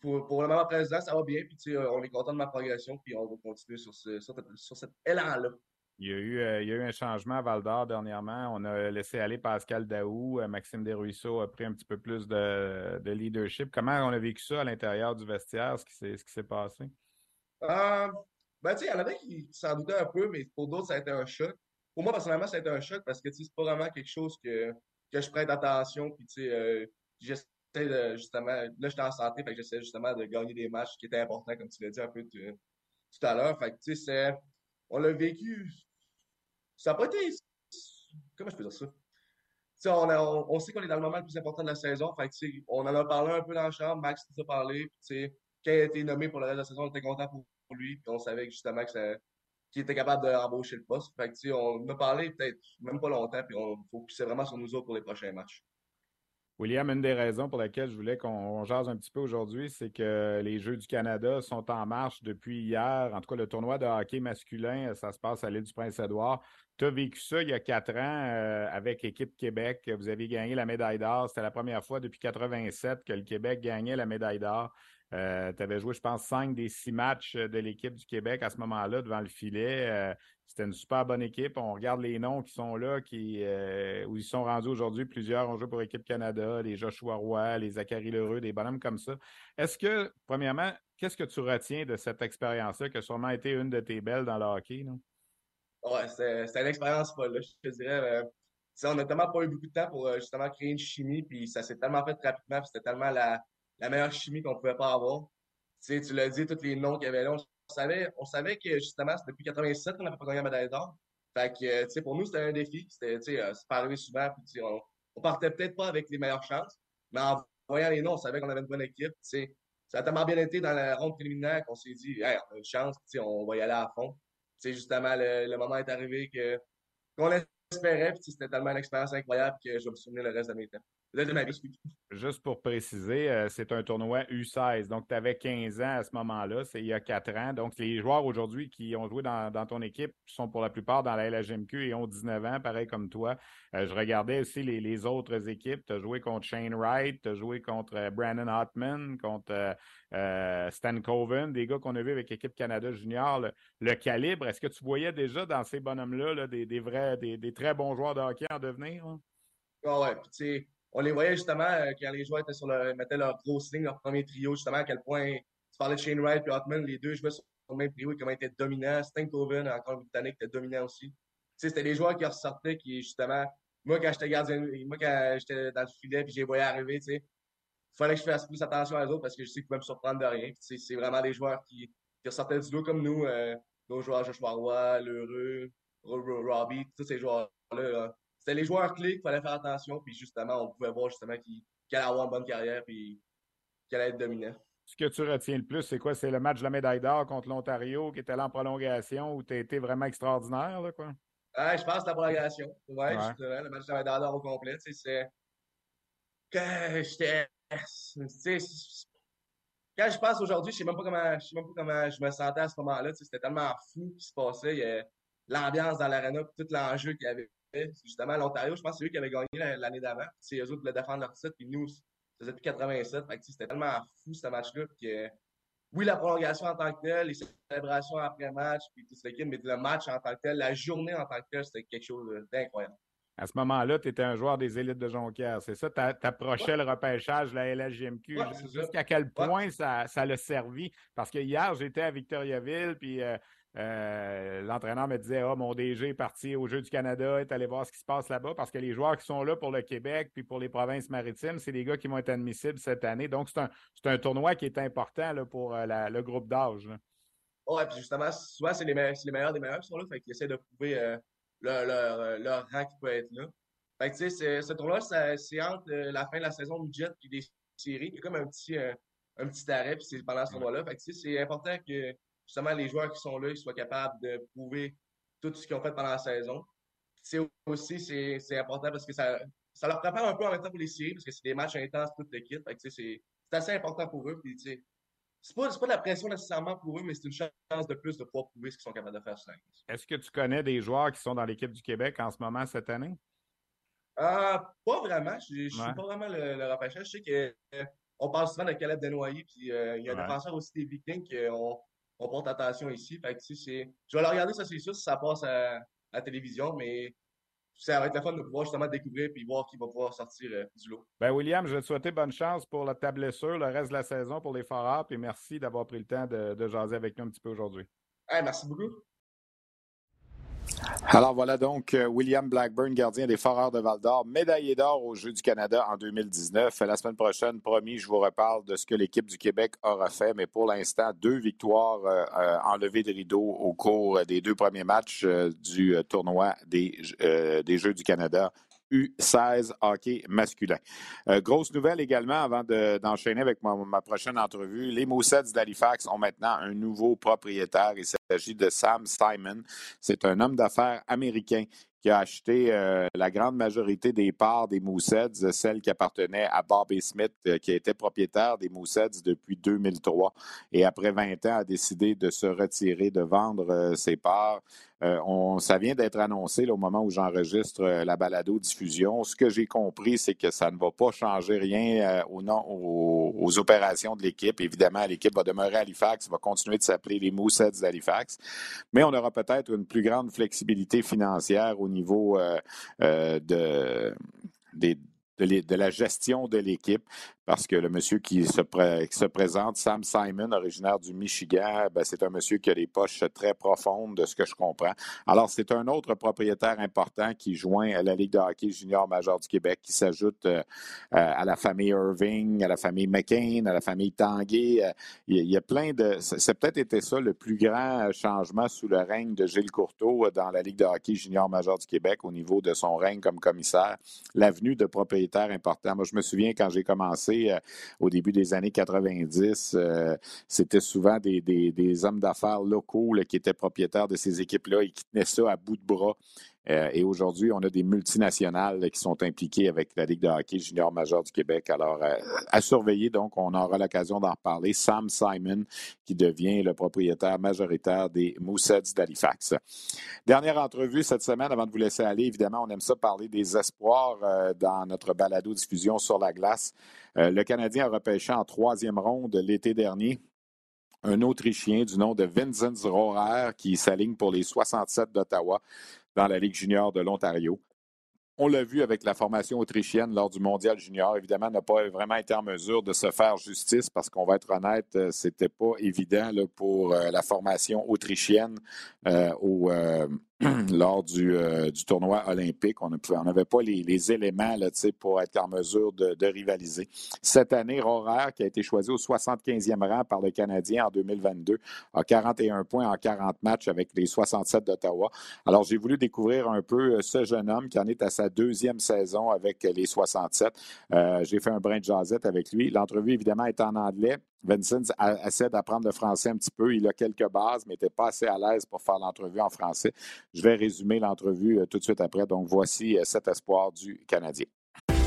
pour, pour, le moment présent, ça va bien. Puis, tu sais, on est content de ma progression. Puis, on va continuer sur, ce, sur, sur cet élan-là. Il y, a eu, euh, il y a eu un changement à Val d'Or dernièrement. On a laissé aller Pascal Daou. Euh, Maxime Desruisseaux a pris un petit peu plus de, de, leadership. Comment on a vécu ça à l'intérieur du vestiaire, ce qui s'est passé? Euh, ben, tu sais, il y en avait qui, s'en doutaient un peu, mais pour d'autres, ça a été un choc. Pour moi, personnellement, ça a été un choc parce que c'est pas vraiment quelque chose que, que je prête attention. Puis, tu sais, euh, j'essaie justement, là, j'étais en santé, fait que j'essaie justement de gagner des matchs qui étaient importants, comme tu l'as dit un peu tout à l'heure. Fait que, tu sais, on l'a vécu. Ça n'a pas été. Comment je peux dire ça? Sais, on, on, sait qu'on est dans le moment le plus important de la saison. Fait que, on en a parlé un peu dans la chambre. Max nous a parlé. quand il a été nommé pour le reste de la saison, on était content pour, lui. On savait justement que ça, qui était capable d'embaucher le poste. Fait que, on a parlé peut-être même pas longtemps, puis on focusait vraiment sur nous autres pour les prochains matchs. William, une des raisons pour lesquelles je voulais qu'on jase un petit peu aujourd'hui, c'est que les Jeux du Canada sont en marche depuis hier. En tout cas, le tournoi de hockey masculin, ça se passe à l'île du Prince-Édouard. Tu as vécu ça il y a quatre ans euh, avec Équipe Québec. Vous avez gagné la médaille d'or. C'était la première fois depuis 87 que le Québec gagnait la médaille d'or. Euh, tu avais joué, je pense, cinq des six matchs de l'équipe du Québec à ce moment-là devant le filet. Euh, c'était une super bonne équipe. On regarde les noms qui sont là, qui, euh, où ils sont rendus aujourd'hui. Plusieurs ont joué pour Équipe Canada, les Joshua Roy, les Zachary Lheureux, des bonhommes comme ça. Est-ce que, premièrement, qu'est-ce que tu retiens de cette expérience-là qui a sûrement été une de tes belles dans le hockey? Non? Ouais, c'était une expérience folle. Je te dirais, on n'a tellement pas eu beaucoup de temps pour justement créer une chimie, puis ça s'est tellement fait rapidement, c'était tellement la la meilleure chimie qu'on pouvait pas avoir. Tu sais, tu l'as dit, tous les noms qu'il y avait là, on savait, on savait que justement, c'est depuis 87 qu'on n'avait pas gagné la médaille d'or. Fait que, tu sais, pour nous, c'était un défi. C'était, tu sais, pas arrivé souvent. Puis, on, on partait peut-être pas avec les meilleures chances, mais en voyant les noms, on savait qu'on avait une bonne équipe. Ça a tellement bien été dans la ronde préliminaire qu'on s'est dit, hey, on a une chance, on va y aller à fond. sais justement, le, moment est arrivé que qu'on espérait, puis c'était tellement une expérience incroyable que je vais me souvenir le reste de mes temps. Juste pour préciser, euh, c'est un tournoi U16. Donc, tu avais 15 ans à ce moment-là. C'est il y a 4 ans. Donc, les joueurs aujourd'hui qui ont joué dans, ton équipe sont pour la plupart dans la LHMQ et ont 19 ans, pareil comme toi. Euh, je regardais aussi les, autres équipes. Tu as joué contre Shane Wright, tu as joué contre euh, Brandon Hartman, contre Stan Coven, des gars qu'on a vus avec l'équipe Canada Junior. Le, calibre, est-ce que tu voyais déjà dans ces bonhommes-là des, vrais, des, très bons joueurs de hockey en devenir? Ah ouais, tu sais on les voyait justement euh, quand les joueurs mettaient leur grosse ligne, leur premier trio, justement, à quel point tu parlais de Shane Wright et Hotman, les deux jouaient sur le même trio et comment ils étaient dominants. Stankoven, encore Britannique, était dominant aussi. c'était des joueurs qui ressortaient, qui justement, moi quand j'étais gardien, moi quand j'étais dans le filet et j'ai voyais arriver, tu sais, il fallait que je fasse plus attention à eux autres parce que je sais qu'ils pouvaient me surprendre de rien. C'est vraiment des joueurs qui, qui ressortaient du lot comme nous, euh, nos joueurs Joshua Roy, Lheureux, Robbie, tous ces joueurs-là c'était les joueurs clés qu'il fallait faire attention. Puis justement, on pouvait voir justement qu'ils allaient avoir une bonne carrière puis qu'ils allaient être dominants. Ce que tu retiens le plus, c'est quoi? C'est le match de la médaille d'or contre l'Ontario qui était là en prolongation où tu as été vraiment extraordinaire, là, quoi? Ouais, je pense la prolongation. Ouais, le match de la médaille d'or au complet. C'est. Quand j'étais. Quand je pense aujourd'hui, je sais même pas comment je sais même pas comment je me sentais à ce moment-là. C'était tellement fou ce qui se passait. L'ambiance dans l'arena, tout l'enjeu qu'il y avait justement l'Ontario, je pense que c'est eux qui avaient gagné l'année d'avant. C'est eux autres qui voulaient défendre leur titre, puis nous, ça faisait depuis 87. C'était tellement fou ce match-là que oui, la prolongation en tant que telle, les célébrations après match, puis tout ce qui mais le match en tant que tel, la journée en tant que telle, c'était quelque chose d'incroyable. À ce moment-là, tu étais un joueur des élites de Jonquière, c'est ça? Tu approchais le repêchage, la LHGMQ. Jusqu'à quel point ça, ça l'a servi? Parce que hier, j'étais à Victoriaville, puis euh, euh, l'entraîneur me disait Ah, mon DG est parti au Jeu du Canada, est allé voir ce qui se passe là-bas parce que les joueurs qui sont là pour le Québec puis pour les provinces maritimes, c'est des gars qui vont être admissibles cette année. Donc, c'est un, un, tournoi qui est important là, pour euh, le groupe d'âge. Oui, puis justement, souvent, c'est les, les, meilleurs des meilleurs qui sont là. Fait qu'ils essaient de prouver euh, leur, leur, rang qui peut être là. Fait que, tu sais, ce tournoi, c'est entre la fin de la saison du Jet et des séries. Il y a comme un petit, un petit arrêt, puis c'est pendant ce tournoi-là. Fait que, c'est important que justement, les joueurs qui sont là, ils soient capables de prouver tout ce qu'ils ont fait pendant la saison. C'est aussi, c'est important parce que ça, ça leur prépare un peu en même temps pour les séries parce que c'est des matchs intenses toute l'équipe. C'est assez important pour eux. Puis, c'est pas, pas de la pression nécessairement pour eux, mais c'est une chance de plus de pouvoir prouver ce qu'ils sont capables de faire sur Est-ce que tu connais des joueurs qui sont dans l'équipe du Québec en ce moment cette année? Euh, pas vraiment. Je ne suis pas vraiment le, le repêchage. Je sais qu'on parle souvent de Caleb Denoyer, puis euh, il y a un défenseur aussi des Vikings qui ont on porte attention ici. Fait que, je vais le regarder, ça c'est sûr, si ça passe à, la télévision, mais ça va être la fun de pouvoir justement découvrir et voir qui va pouvoir sortir euh, du lot. Ben William, je vais te souhaiter bonne chance pour la, ta blessure, le reste de la saison pour les Foreurs, et merci d'avoir pris le temps de, de jaser avec nous un petit peu aujourd'hui. merci beaucoup. Alors voilà donc euh, William Blackburn, gardien des Foreurs de Val d'Or, médaillé d'or aux Jeux du Canada en 2019. La semaine prochaine, promis, je vous reparle de ce que l'équipe du Québec aura fait, mais pour l'instant, deux victoires euh, euh, enlevées de rideau au cours des deux premiers matchs du tournoi des, des Jeux du Canada U16 hockey masculin. grosse nouvelle également avant d'enchaîner avec ma, prochaine entrevue. Les Moussets d'Halifax ont maintenant un nouveau propriétaire. Il s'agit de Sam Simon. C'est un homme d'affaires américain qui a acheté euh, la grande majorité des parts des Mooseheads, celles qui appartenaient à Bobby Smith, euh, qui était propriétaire des Mooseheads depuis 2003. Et après 20 ans, a décidé de se retirer, de vendre euh, ses parts. On, ça vient d'être annoncé au moment où j'enregistre la balado-diffusion. Ce que j'ai compris, c'est que ça ne va pas changer rien au nom, aux, opérations de l'équipe. Évidemment, l'équipe va demeurer Halifax, va continuer de s'appeler les Mooseheads d'Halifax, mais on aura peut-être une plus grande flexibilité financière au niveau euh, euh, de, de, la gestion de l'équipe. Parce que le monsieur qui se, qui se présente, Sam Simon, originaire du Michigan, ben, c'est un monsieur qui a des poches très profondes, de ce que je comprends. Alors, c'est un autre propriétaire important qui joint à la Ligue de hockey junior major du Québec, qui s'ajoute euh, à la famille Irving, à la famille McCain, à la famille Tanguay. Euh, il y a plein de... C'est peut-être été ça le plus grand changement sous le règne de Gilles Courteau dans la Ligue de hockey junior major du Québec au niveau de son règne comme commissaire. L'avenue de propriétaires importants. Moi, je me souviens quand j'ai commencé euh, au début des années 90, euh, c'était souvent des, hommes d'affaires locaux qui étaient propriétaires de ces équipes-là et qui tenaient ça à bout de bras. Euh, et aujourd'hui, on a des multinationales qui sont impliquées avec la Ligue de hockey junior majeur du Québec. Alors, euh, à surveiller, donc, on aura l'occasion d'en reparler. Sam Simon, qui devient le propriétaire majoritaire des Moussets d'Halifax. Dernière entrevue cette semaine, avant de vous laisser aller. Évidemment, on aime ça parler des espoirs euh, dans notre balado-diffusion sur la glace. le Canadien a repêché en troisième ronde l'été dernier un Autrichien du nom de Vincent Rohrer qui s'aligne pour les 67 d'Ottawa dans la Ligue junior de l'Ontario. On l'a vu avec la formation autrichienne lors du mondial junior. Évidemment, n'a pas vraiment été en mesure de se faire justice parce qu'on va être honnête, euh, c'était pas évident pour euh, la formation autrichienne euh, au, [clears throat] lors du, euh, du, tournoi olympique. On n'avait pas les, les éléments là, pour être en mesure de, rivaliser. Cette année, Rohrer, qui a été choisi au 75e rang par le Canadien en 2022, a 41 points en 40 matchs avec les 67 d'Ottawa. Alors, j'ai voulu découvrir un peu euh, ce jeune homme qui en est à sa deuxième saison avec les 67. Euh, j'ai fait un brin de jasette avec lui. L'entrevue, évidemment, est en anglais. Vincent essaie d'apprendre le français un petit peu. Il a quelques bases, mais n'était pas assez à l'aise pour faire l'entrevue en français. Je vais résumer l'entrevue euh, tout de suite après. Donc, voici euh, cet espoir du Canadien.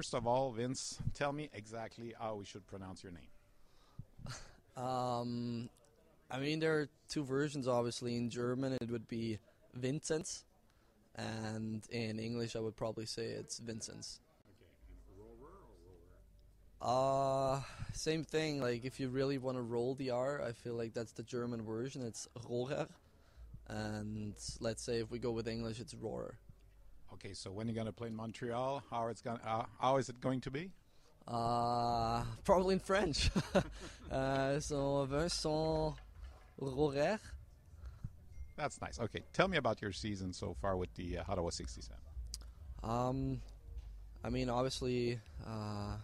First of all, Vince, tell me exactly how we should pronounce your name. [laughs] Um, I mean, there are two versions, obviously. In German, it would be Vincent, and in English, I would probably say it's Vincent's. Uh, same thing. Like, if you really want to roll the R, I feel like that's the German version. It's Rohrer. And let's say if we go with English, it's Rohrer. Okay, so when are you going to play in Montreal? How, it's going, uh, how is it going to be? Uh, probably in French. [laughs] uh, so Vincent Rohrer. That's nice. Okay, tell me about your season so far with the uh, Ottawa 67. Um, I mean, obviously, uh,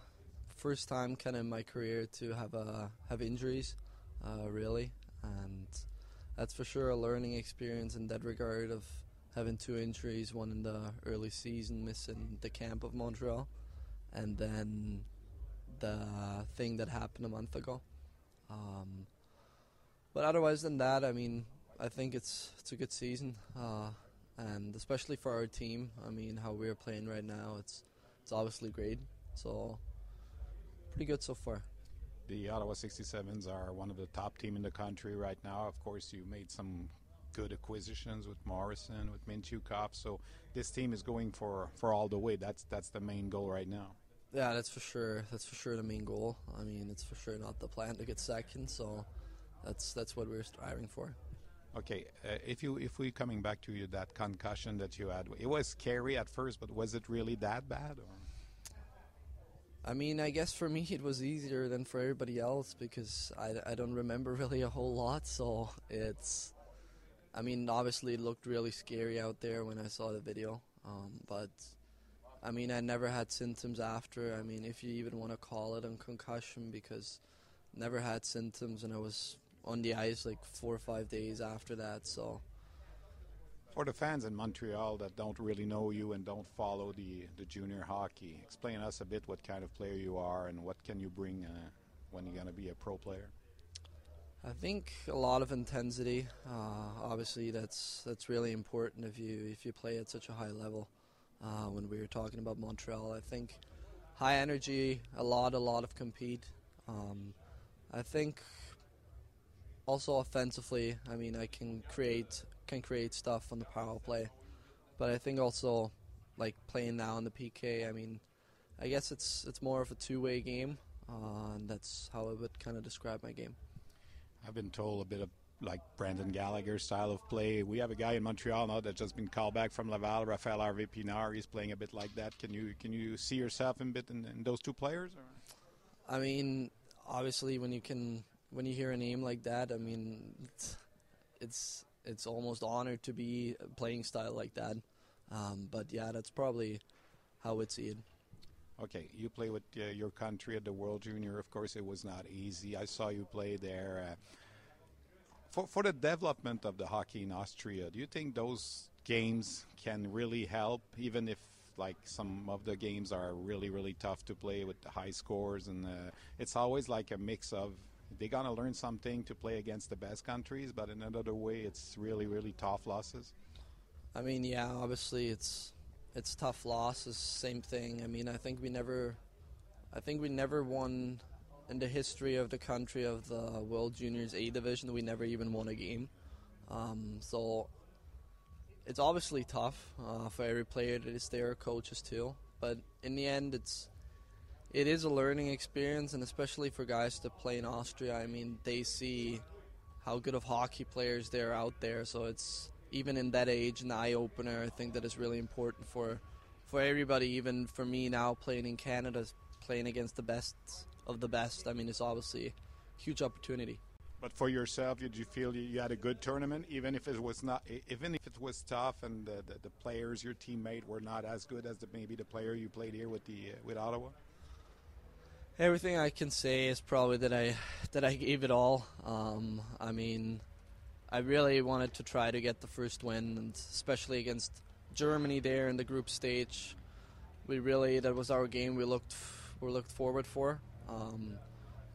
first time kind of in my career to have uh, have injuries, uh, really, and that's for sure a learning experience in that regard of having two injuries, one in the early season, missing the camp of Montreal, and then the thing that happened a month ago. Um, but otherwise than that, I mean, I think it's it's a good season, uh, and especially for our team. I mean, how we're playing right now, it's it's obviously great. So pretty good so far. The Ottawa 67s are one of the top team in the country right now. Of course, you made some good acquisitions with Morrison, with Minchukov. So this team is going for, for all the way. That's that's the main goal right now. Yeah, that's for sure. That's for sure the main goal. I mean, it's for sure not the plan to get second. So that's that's what we're striving for. Okay, uh, if you if we coming back to you that concussion that you had, it was scary at first, but was it really that bad? Or? I mean, I guess for me it was easier than for everybody else because I, I don't remember [laughs] really a whole lot. So it's, I mean, obviously it looked really scary out there when I saw the video. Um, but I mean, I never had symptoms after. I mean, if you even want to call it a concussion, because never had symptoms and I was on the ice like four or five days after that. So, for the fans in Montreal that don't really know you and don't follow the the junior hockey, explain us a bit what kind of player you are and what can you bring uh, when you're going to be a pro player. I think a lot of intensity. Uh, obviously, that's that's really important if you if you play at such a high level. Uh, when we were talking about Montreal, I think high energy, a lot, a lot of compete. Um, I think also offensively, I mean, I can create can create stuff on the power play, but I think also like playing now in the PK. I mean, I guess it's it's more of a two way game, uh, and that's how I would kind of describe my game. I've been told a bit of like Brendan Gallagher style of play. We have a guy in Montreal now that's just been called back from Laval, Rafael Harvey Pinar. He's playing a bit like that. Can you can you see yourself in bit in, in those two players? Or? I mean, obviously, when you can when you hear a name like that, I mean, it's it's, it's almost honored to be playing style like that. Um, but yeah, that's probably how it's it. Okay, you play with uh, your country at the World Junior. Of course, it was not easy. I saw you play there. Uh, for for the development of the hockey in Austria, do you think those games can really help, even if like some of the games are really really tough to play with high scores, and uh, it's always like a mix of they're gonna learn something to play against the best countries, but in another way, it's really really tough losses. I mean, yeah, obviously it's it's tough losses. Same thing. I mean, I think we never, I think we never won in the history of the country of the World Juniors A division. We never even won a game. Um, so it's obviously tough uh, for every player that is there, coaches too. But in the end, it's it is a learning experience, and especially for guys that play in Austria. I mean, they see how good of hockey players they're out there. So it's even in that age, an eye opener. I think that is really important for for everybody. Even for me now, playing in Canada, playing against the best of the best. I mean, it's obviously a huge opportunity. But for yourself, did you feel you had a good tournament, even if it was not, even if it was tough, and the, the, the players, your teammate, were not as good as the, maybe the player you played here with the uh, with Ottawa? Everything I can say is probably that I that I gave it all. Um, I mean, I really wanted to try to get the first win, and especially against Germany there in the group stage. We really that was our game. We looked we looked forward for, um,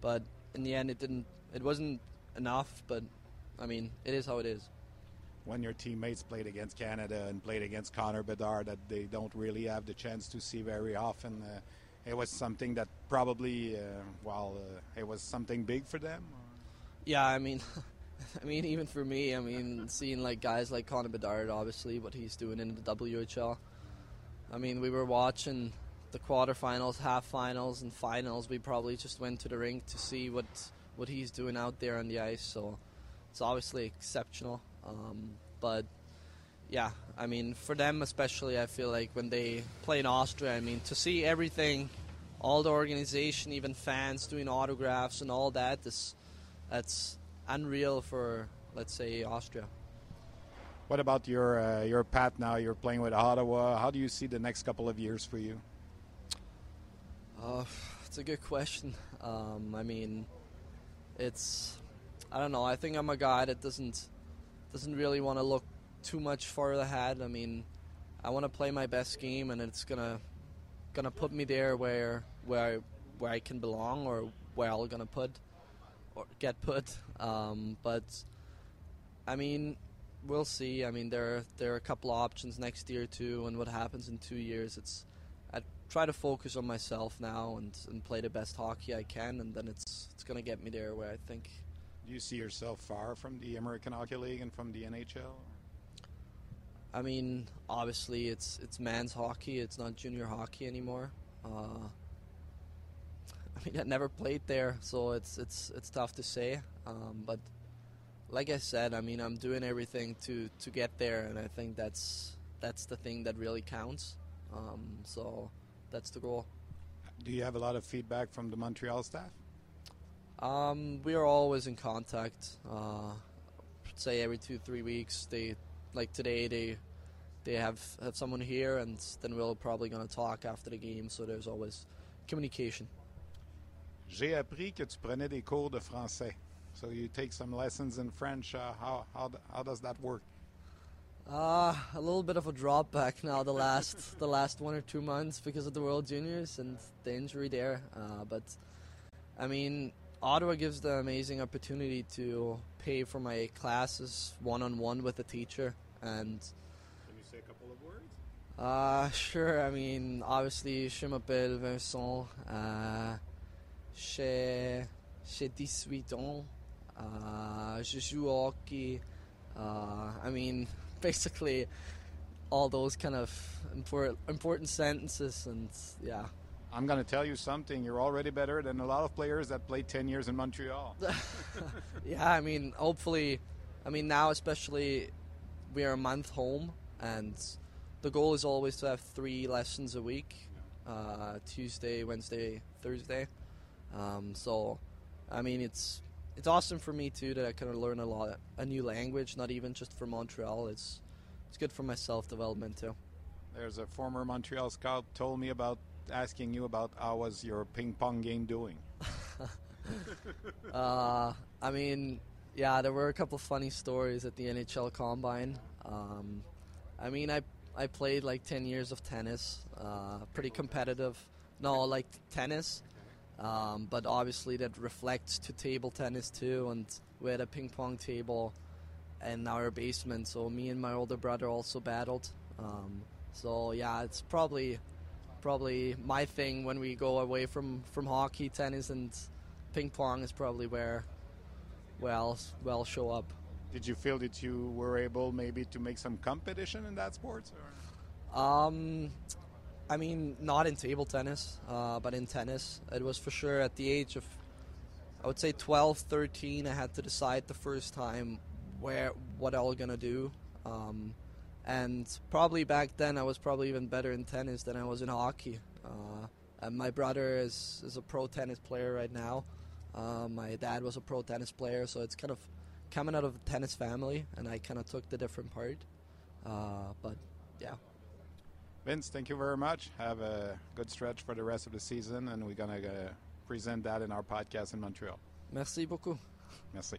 but in the end, it didn't. It wasn't enough. But I mean, it is how it is. When your teammates played against Canada and played against Connor Bedard, that they don't really have the chance to see very often. Uh, it was something that probably, uh, well, uh, it was something big for them. Or? Yeah, I mean, [laughs] [laughs] I mean, even for me, I mean, seeing like guys like Connor Bedard, obviously, what he's doing in the WHL. I mean, we were watching the quarterfinals, half finals, and finals. We probably just went to the rink to see what what he's doing out there on the ice. So it's obviously exceptional. Um, but yeah, I mean, for them especially, I feel like when they play in Austria, I mean, to see everything, all the organization, even fans doing autographs and all that, is that's unreal for, let's say, Austria. What about your uh, your path now? You're playing with Ottawa. How do you see the next couple of years for you? Uh, [sighs] it's a good question. [laughs] Um, I mean, it's I don't know. I think I'm a guy that doesn't doesn't really want to look too much farther ahead. I mean, I want to play my best game, and it's gonna gonna put me there where where I, where I can belong or where I'm gonna put or get put. Um, but I mean, we'll see. I mean, there are, there are a couple of options next year too, and what happens in two years. It's I try to focus on myself now and, and play the best hockey I can, and then it's it's gonna get me there where I think. Do you see yourself far from the American Hockey League and from the NHL? I mean, obviously it's it's men's hockey. It's not junior hockey anymore. Uh, [laughs] I mean, I never played there, so it's it's it's tough to say. Um, but like I said, I mean, I'm doing everything to to get there, and I think that's that's the thing that really counts. Um, so that's the goal. Do you have a lot of feedback from the Montreal staff? Um, we are always in contact. Uh, say every two three weeks, they like today they they have have someone here, and then we're probably going to talk after the game. So there's always communication. J'ai appris que tu prenais des cours de français. So you take some lessons in French. Uh, how how how does that work? Uh, a little bit of a drop back now the last [laughs] the last one or two months because of the World Juniors and the injury there. Uh, but I mean, Ottawa gives the amazing opportunity to pay for my classes one on one with a teacher and. Can you say a couple of words? Uh, sure. I mean, obviously, je m'appelle Vincent. Uh, j'ai, j'ai 18 ans. Uh, je joue hockey. Uh, I mean, [laughs] basically, all those kind of important important sentences, and yeah. I'm going to tell you something. You're already better than a lot of players that played 10 years in Montreal. [laughs] yeah, I mean, hopefully, I mean, now especially, we are a month home, and the goal is always to have three lessons a week uh, Tuesday, Wednesday, Thursday. Um, so, I mean, it's it's awesome for me too that I kind of learn a lot, a new language, not even just for Montreal. It's it's good for my self development too. There's a former Montreal scout told me about asking you about how was your ping pong game doing. [laughs] [laughs] uh, I mean, yeah, there were a couple funny stories at the NHL Combine. Um, I mean, I I played like ten years of tennis, uh, pretty competitive. No, like tennis, um, but obviously that reflects to table tennis too. And we had a ping pong table in our basement, so me and my older brother also battled. Um, so yeah, it's probably probably my thing when we go away from, from hockey, tennis, and ping pong is probably where well well show up. Did you feel that you were able maybe to make some competition in that sport? Or? Um, I mean, not in table tennis, uh, but in tennis. It was for sure at the age of, I would say 12, 13, I had to decide the first time where what I was gonna do. Um, and probably back then I was probably even better in tennis than I was in hockey. Uh, and my brother is, is a pro tennis player right now. Uh, my dad was a pro tennis player, so it's kind of coming out of a tennis family, and I kind of took the different part. Uh, but yeah. Vince, thank you very much. Have a good stretch for the rest of the season, and we're gonna uh, present that in our podcast in Montreal. Merci beaucoup. Merci.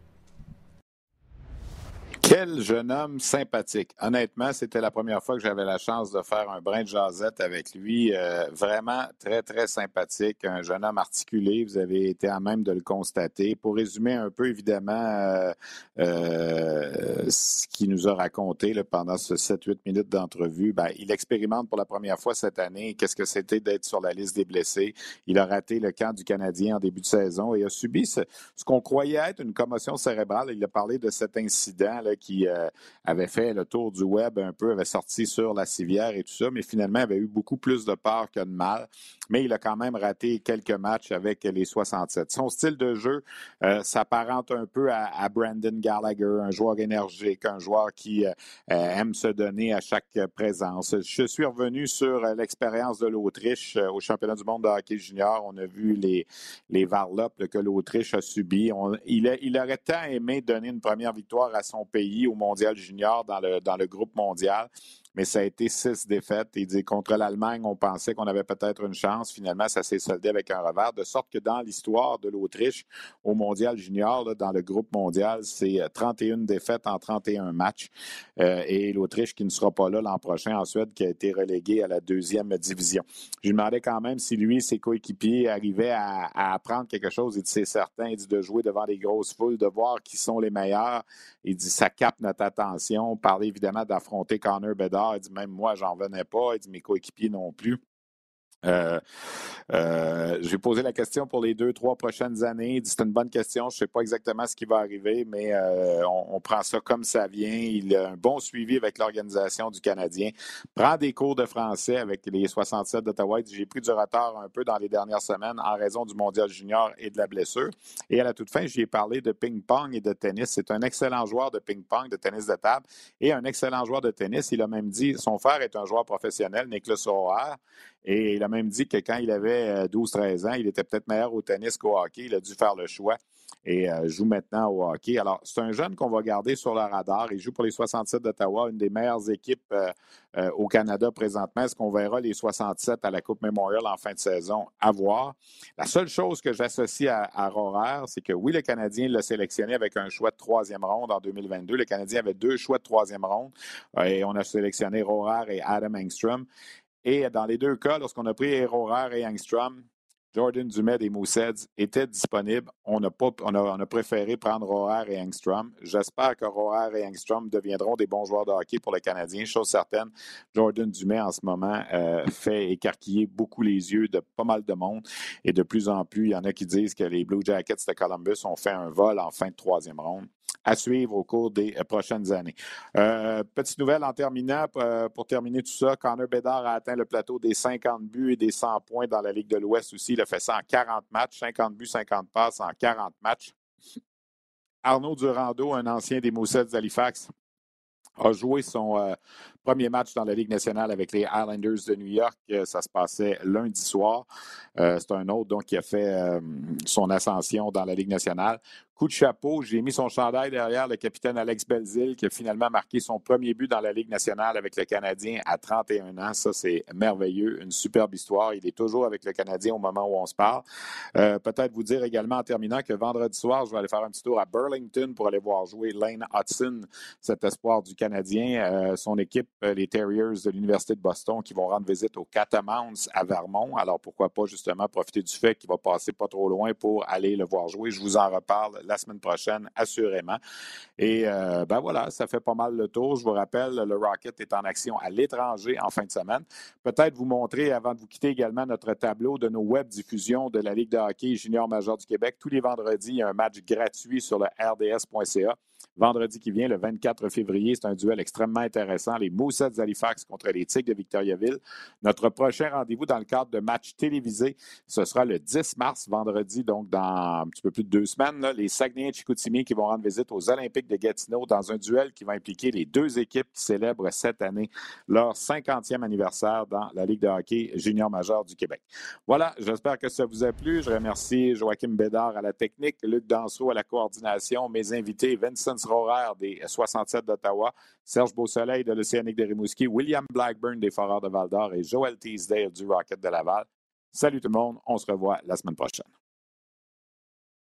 Quel jeune homme sympathique. Honnêtement, c'était la première fois que j'avais la chance de faire un brin de jasette avec lui. Euh, vraiment très, très sympathique. Un jeune homme articulé. Vous avez été à même de le constater. Pour résumer un peu, évidemment, euh, euh, ce qu'il nous a raconté pendant ce 7-8 minutes d'entrevue, ben, il expérimente pour la première fois cette année qu'est-ce que c'était d'être sur la liste des blessés? Il a raté le camp du Canadien en début de saison et a subi ce, qu'on croyait être une commotion cérébrale. Il a parlé de cet incident qui euh, avait fait le tour du web un peu, avait sorti sur la civière et tout ça, mais finalement avait eu beaucoup plus de peur que de mal. Mais il a quand même raté quelques matchs avec les 67. Son style de jeu euh, s'apparente un peu à, à, Brandon Gallagher, un joueur énergique, un joueur qui euh, aime se donner à chaque présence. Je suis revenu sur l'expérience de l'Autriche au championnat du monde de hockey junior. On a vu les, les varlopes que l'Autriche a subi. On, il, a, il aurait tant aimé donner une première victoire à son pays au mondial junior dans le, dans le groupe mondial mais ça a été six défaites. Il dit contre l'Allemagne, on pensait qu'on avait peut-être une chance. Finalement, ça s'est soldé avec un revers, de sorte que dans l'histoire de l'Autriche au mondial junior, dans le groupe mondial, c'est 31 défaites en 31 matchs. Euh, et l'Autriche qui ne sera pas là l'an prochain en Suède, qui a été relégué à la deuxième division. Je lui demandais quand même si lui ses coéquipiers arrivaient à, apprendre quelque chose. Il dit c'est certain, il dit de jouer devant les grosses foules, de voir qui sont les meilleurs. Il dit ça capte notre attention. On parlait évidemment d'affronter Connor Bedard il dit même moi, j'en venais pas. Il dit mes coéquipiers non plus. Euh, euh, J'ai posé la question pour les deux, trois prochaines années. C'est une bonne question. Je ne sais pas exactement ce qui va arriver, mais euh, on, prend ça comme ça vient. Il a un bon suivi avec l'organisation du Canadien. Prend des cours de français avec les 67 d'Ottawa. J'ai pris du retard un peu dans les dernières semaines en raison du mondial junior et de la blessure. Et à la toute fin, j'y ai parlé de ping-pong et de tennis. C'est un excellent joueur de ping-pong, de tennis de table et un excellent joueur de tennis. Il a même dit, son frère est un joueur professionnel, Nicolas Auer, et il a même dit que quand il avait 12-13 ans, il était peut-être meilleur au tennis qu'au hockey. Il a dû faire le choix et euh, joue maintenant au hockey. Alors, c'est un jeune qu'on va garder sur le radar. Il joue pour les 67 d'Ottawa, une des meilleures équipes euh, euh, au Canada présentement. Est-ce qu'on verra les 67 à la Coupe Memorial en fin de saison? À voir. La seule chose que j'associe à, à c'est que oui, le Canadien l'a sélectionné avec un choix de troisième ronde en 2022. Le Canadien avait deux choix de troisième ronde et on a sélectionné Rorer et Adam Engstrom. Et dans les deux cas, lorsqu'on a pris Rorer et Engstrom, Jordan Dumais des Mooseheads était disponible. On a, on, a, préféré prendre Roher et Engstrom. J'espère que Roher et Engstrom deviendront des bons joueurs de hockey pour le Canadien. Chose certaine, Jordan Dumais en ce moment euh, fait écarquiller beaucoup les yeux de pas mal de monde. Et de plus en plus, il y en a qui disent que les Blue Jackets de Columbus ont fait un vol en fin de troisième ronde à suivre au cours des euh, prochaines années. Euh, petite nouvelle en terminant, euh, pour terminer tout ça, Connor Bedard a atteint le plateau des 50 buts et des 100 points dans la Ligue de l'Ouest aussi. Il a fait ça en 40 matchs, 50 buts, 50 passes en 40 matchs. Arnaud Durando, un ancien des Moussets d'Halifax, a joué son premier match dans la Ligue nationale avec les Islanders de New York. Ça se passait lundi soir. C'est un autre donc, qui a fait son ascension dans la Ligue nationale. Coup de chapeau, j'ai mis son chandail derrière le capitaine Alex Belzil qui a finalement marqué son premier but dans la Ligue nationale avec le Canadien à 31 ans. Ça, c'est merveilleux, une superbe histoire. Il est toujours avec le Canadien au moment où on se parle. Euh, peut-être vous dire également en terminant que vendredi soir, je vais aller faire un petit tour à Burlington pour aller voir jouer Lane Hudson, cet espoir du Canadien. Euh, son équipe, euh, les Terriers de l'Université de Boston, qui vont rendre visite aux Catamounts à Vermont. Alors pourquoi pas justement profiter du fait qu'il va passer pas trop loin pour aller le voir jouer. Je vous en reparle la semaine prochaine, assurément. Et euh, ben voilà, ça fait pas mal le tour. Je vous rappelle, le Rocket est en action à l'étranger en fin de semaine. Peut-être vous montrer, avant de vous quitter également, notre tableau de nos web diffusions de la Ligue de hockey junior major du Québec. Tous les vendredis, il y a un match gratuit sur le rds.ca. Vendredi qui vient, le 24 février, c'est un duel extrêmement intéressant. Les Moussets d'Halifax contre les Tigres de Victoriaville. Notre prochain rendez-vous dans le cadre de matchs télévisés, ce sera le 10 mars, vendredi, donc dans un petit peu plus de deux semaines. les Saguenay Chicoutimi qui vont rendre visite aux Olympiques de Gatineau dans un duel qui va impliquer les deux équipes qui célèbrent cette année leur 50e anniversaire dans la Ligue de hockey junior majeur du Québec. Voilà, j'espère que ça vous a plu. Je remercie Joachim Bédard à la technique, Luc Danseau à la coordination, mes invités Vincent Rohrer des 67 d'Ottawa, Serge Beausoleil de l'Océanique de Rimouski, William Blackburn des Foreurs de Val-d'Or et Joel Teasdale du Rocket de Laval. Salut tout le monde, on se revoit la semaine prochaine.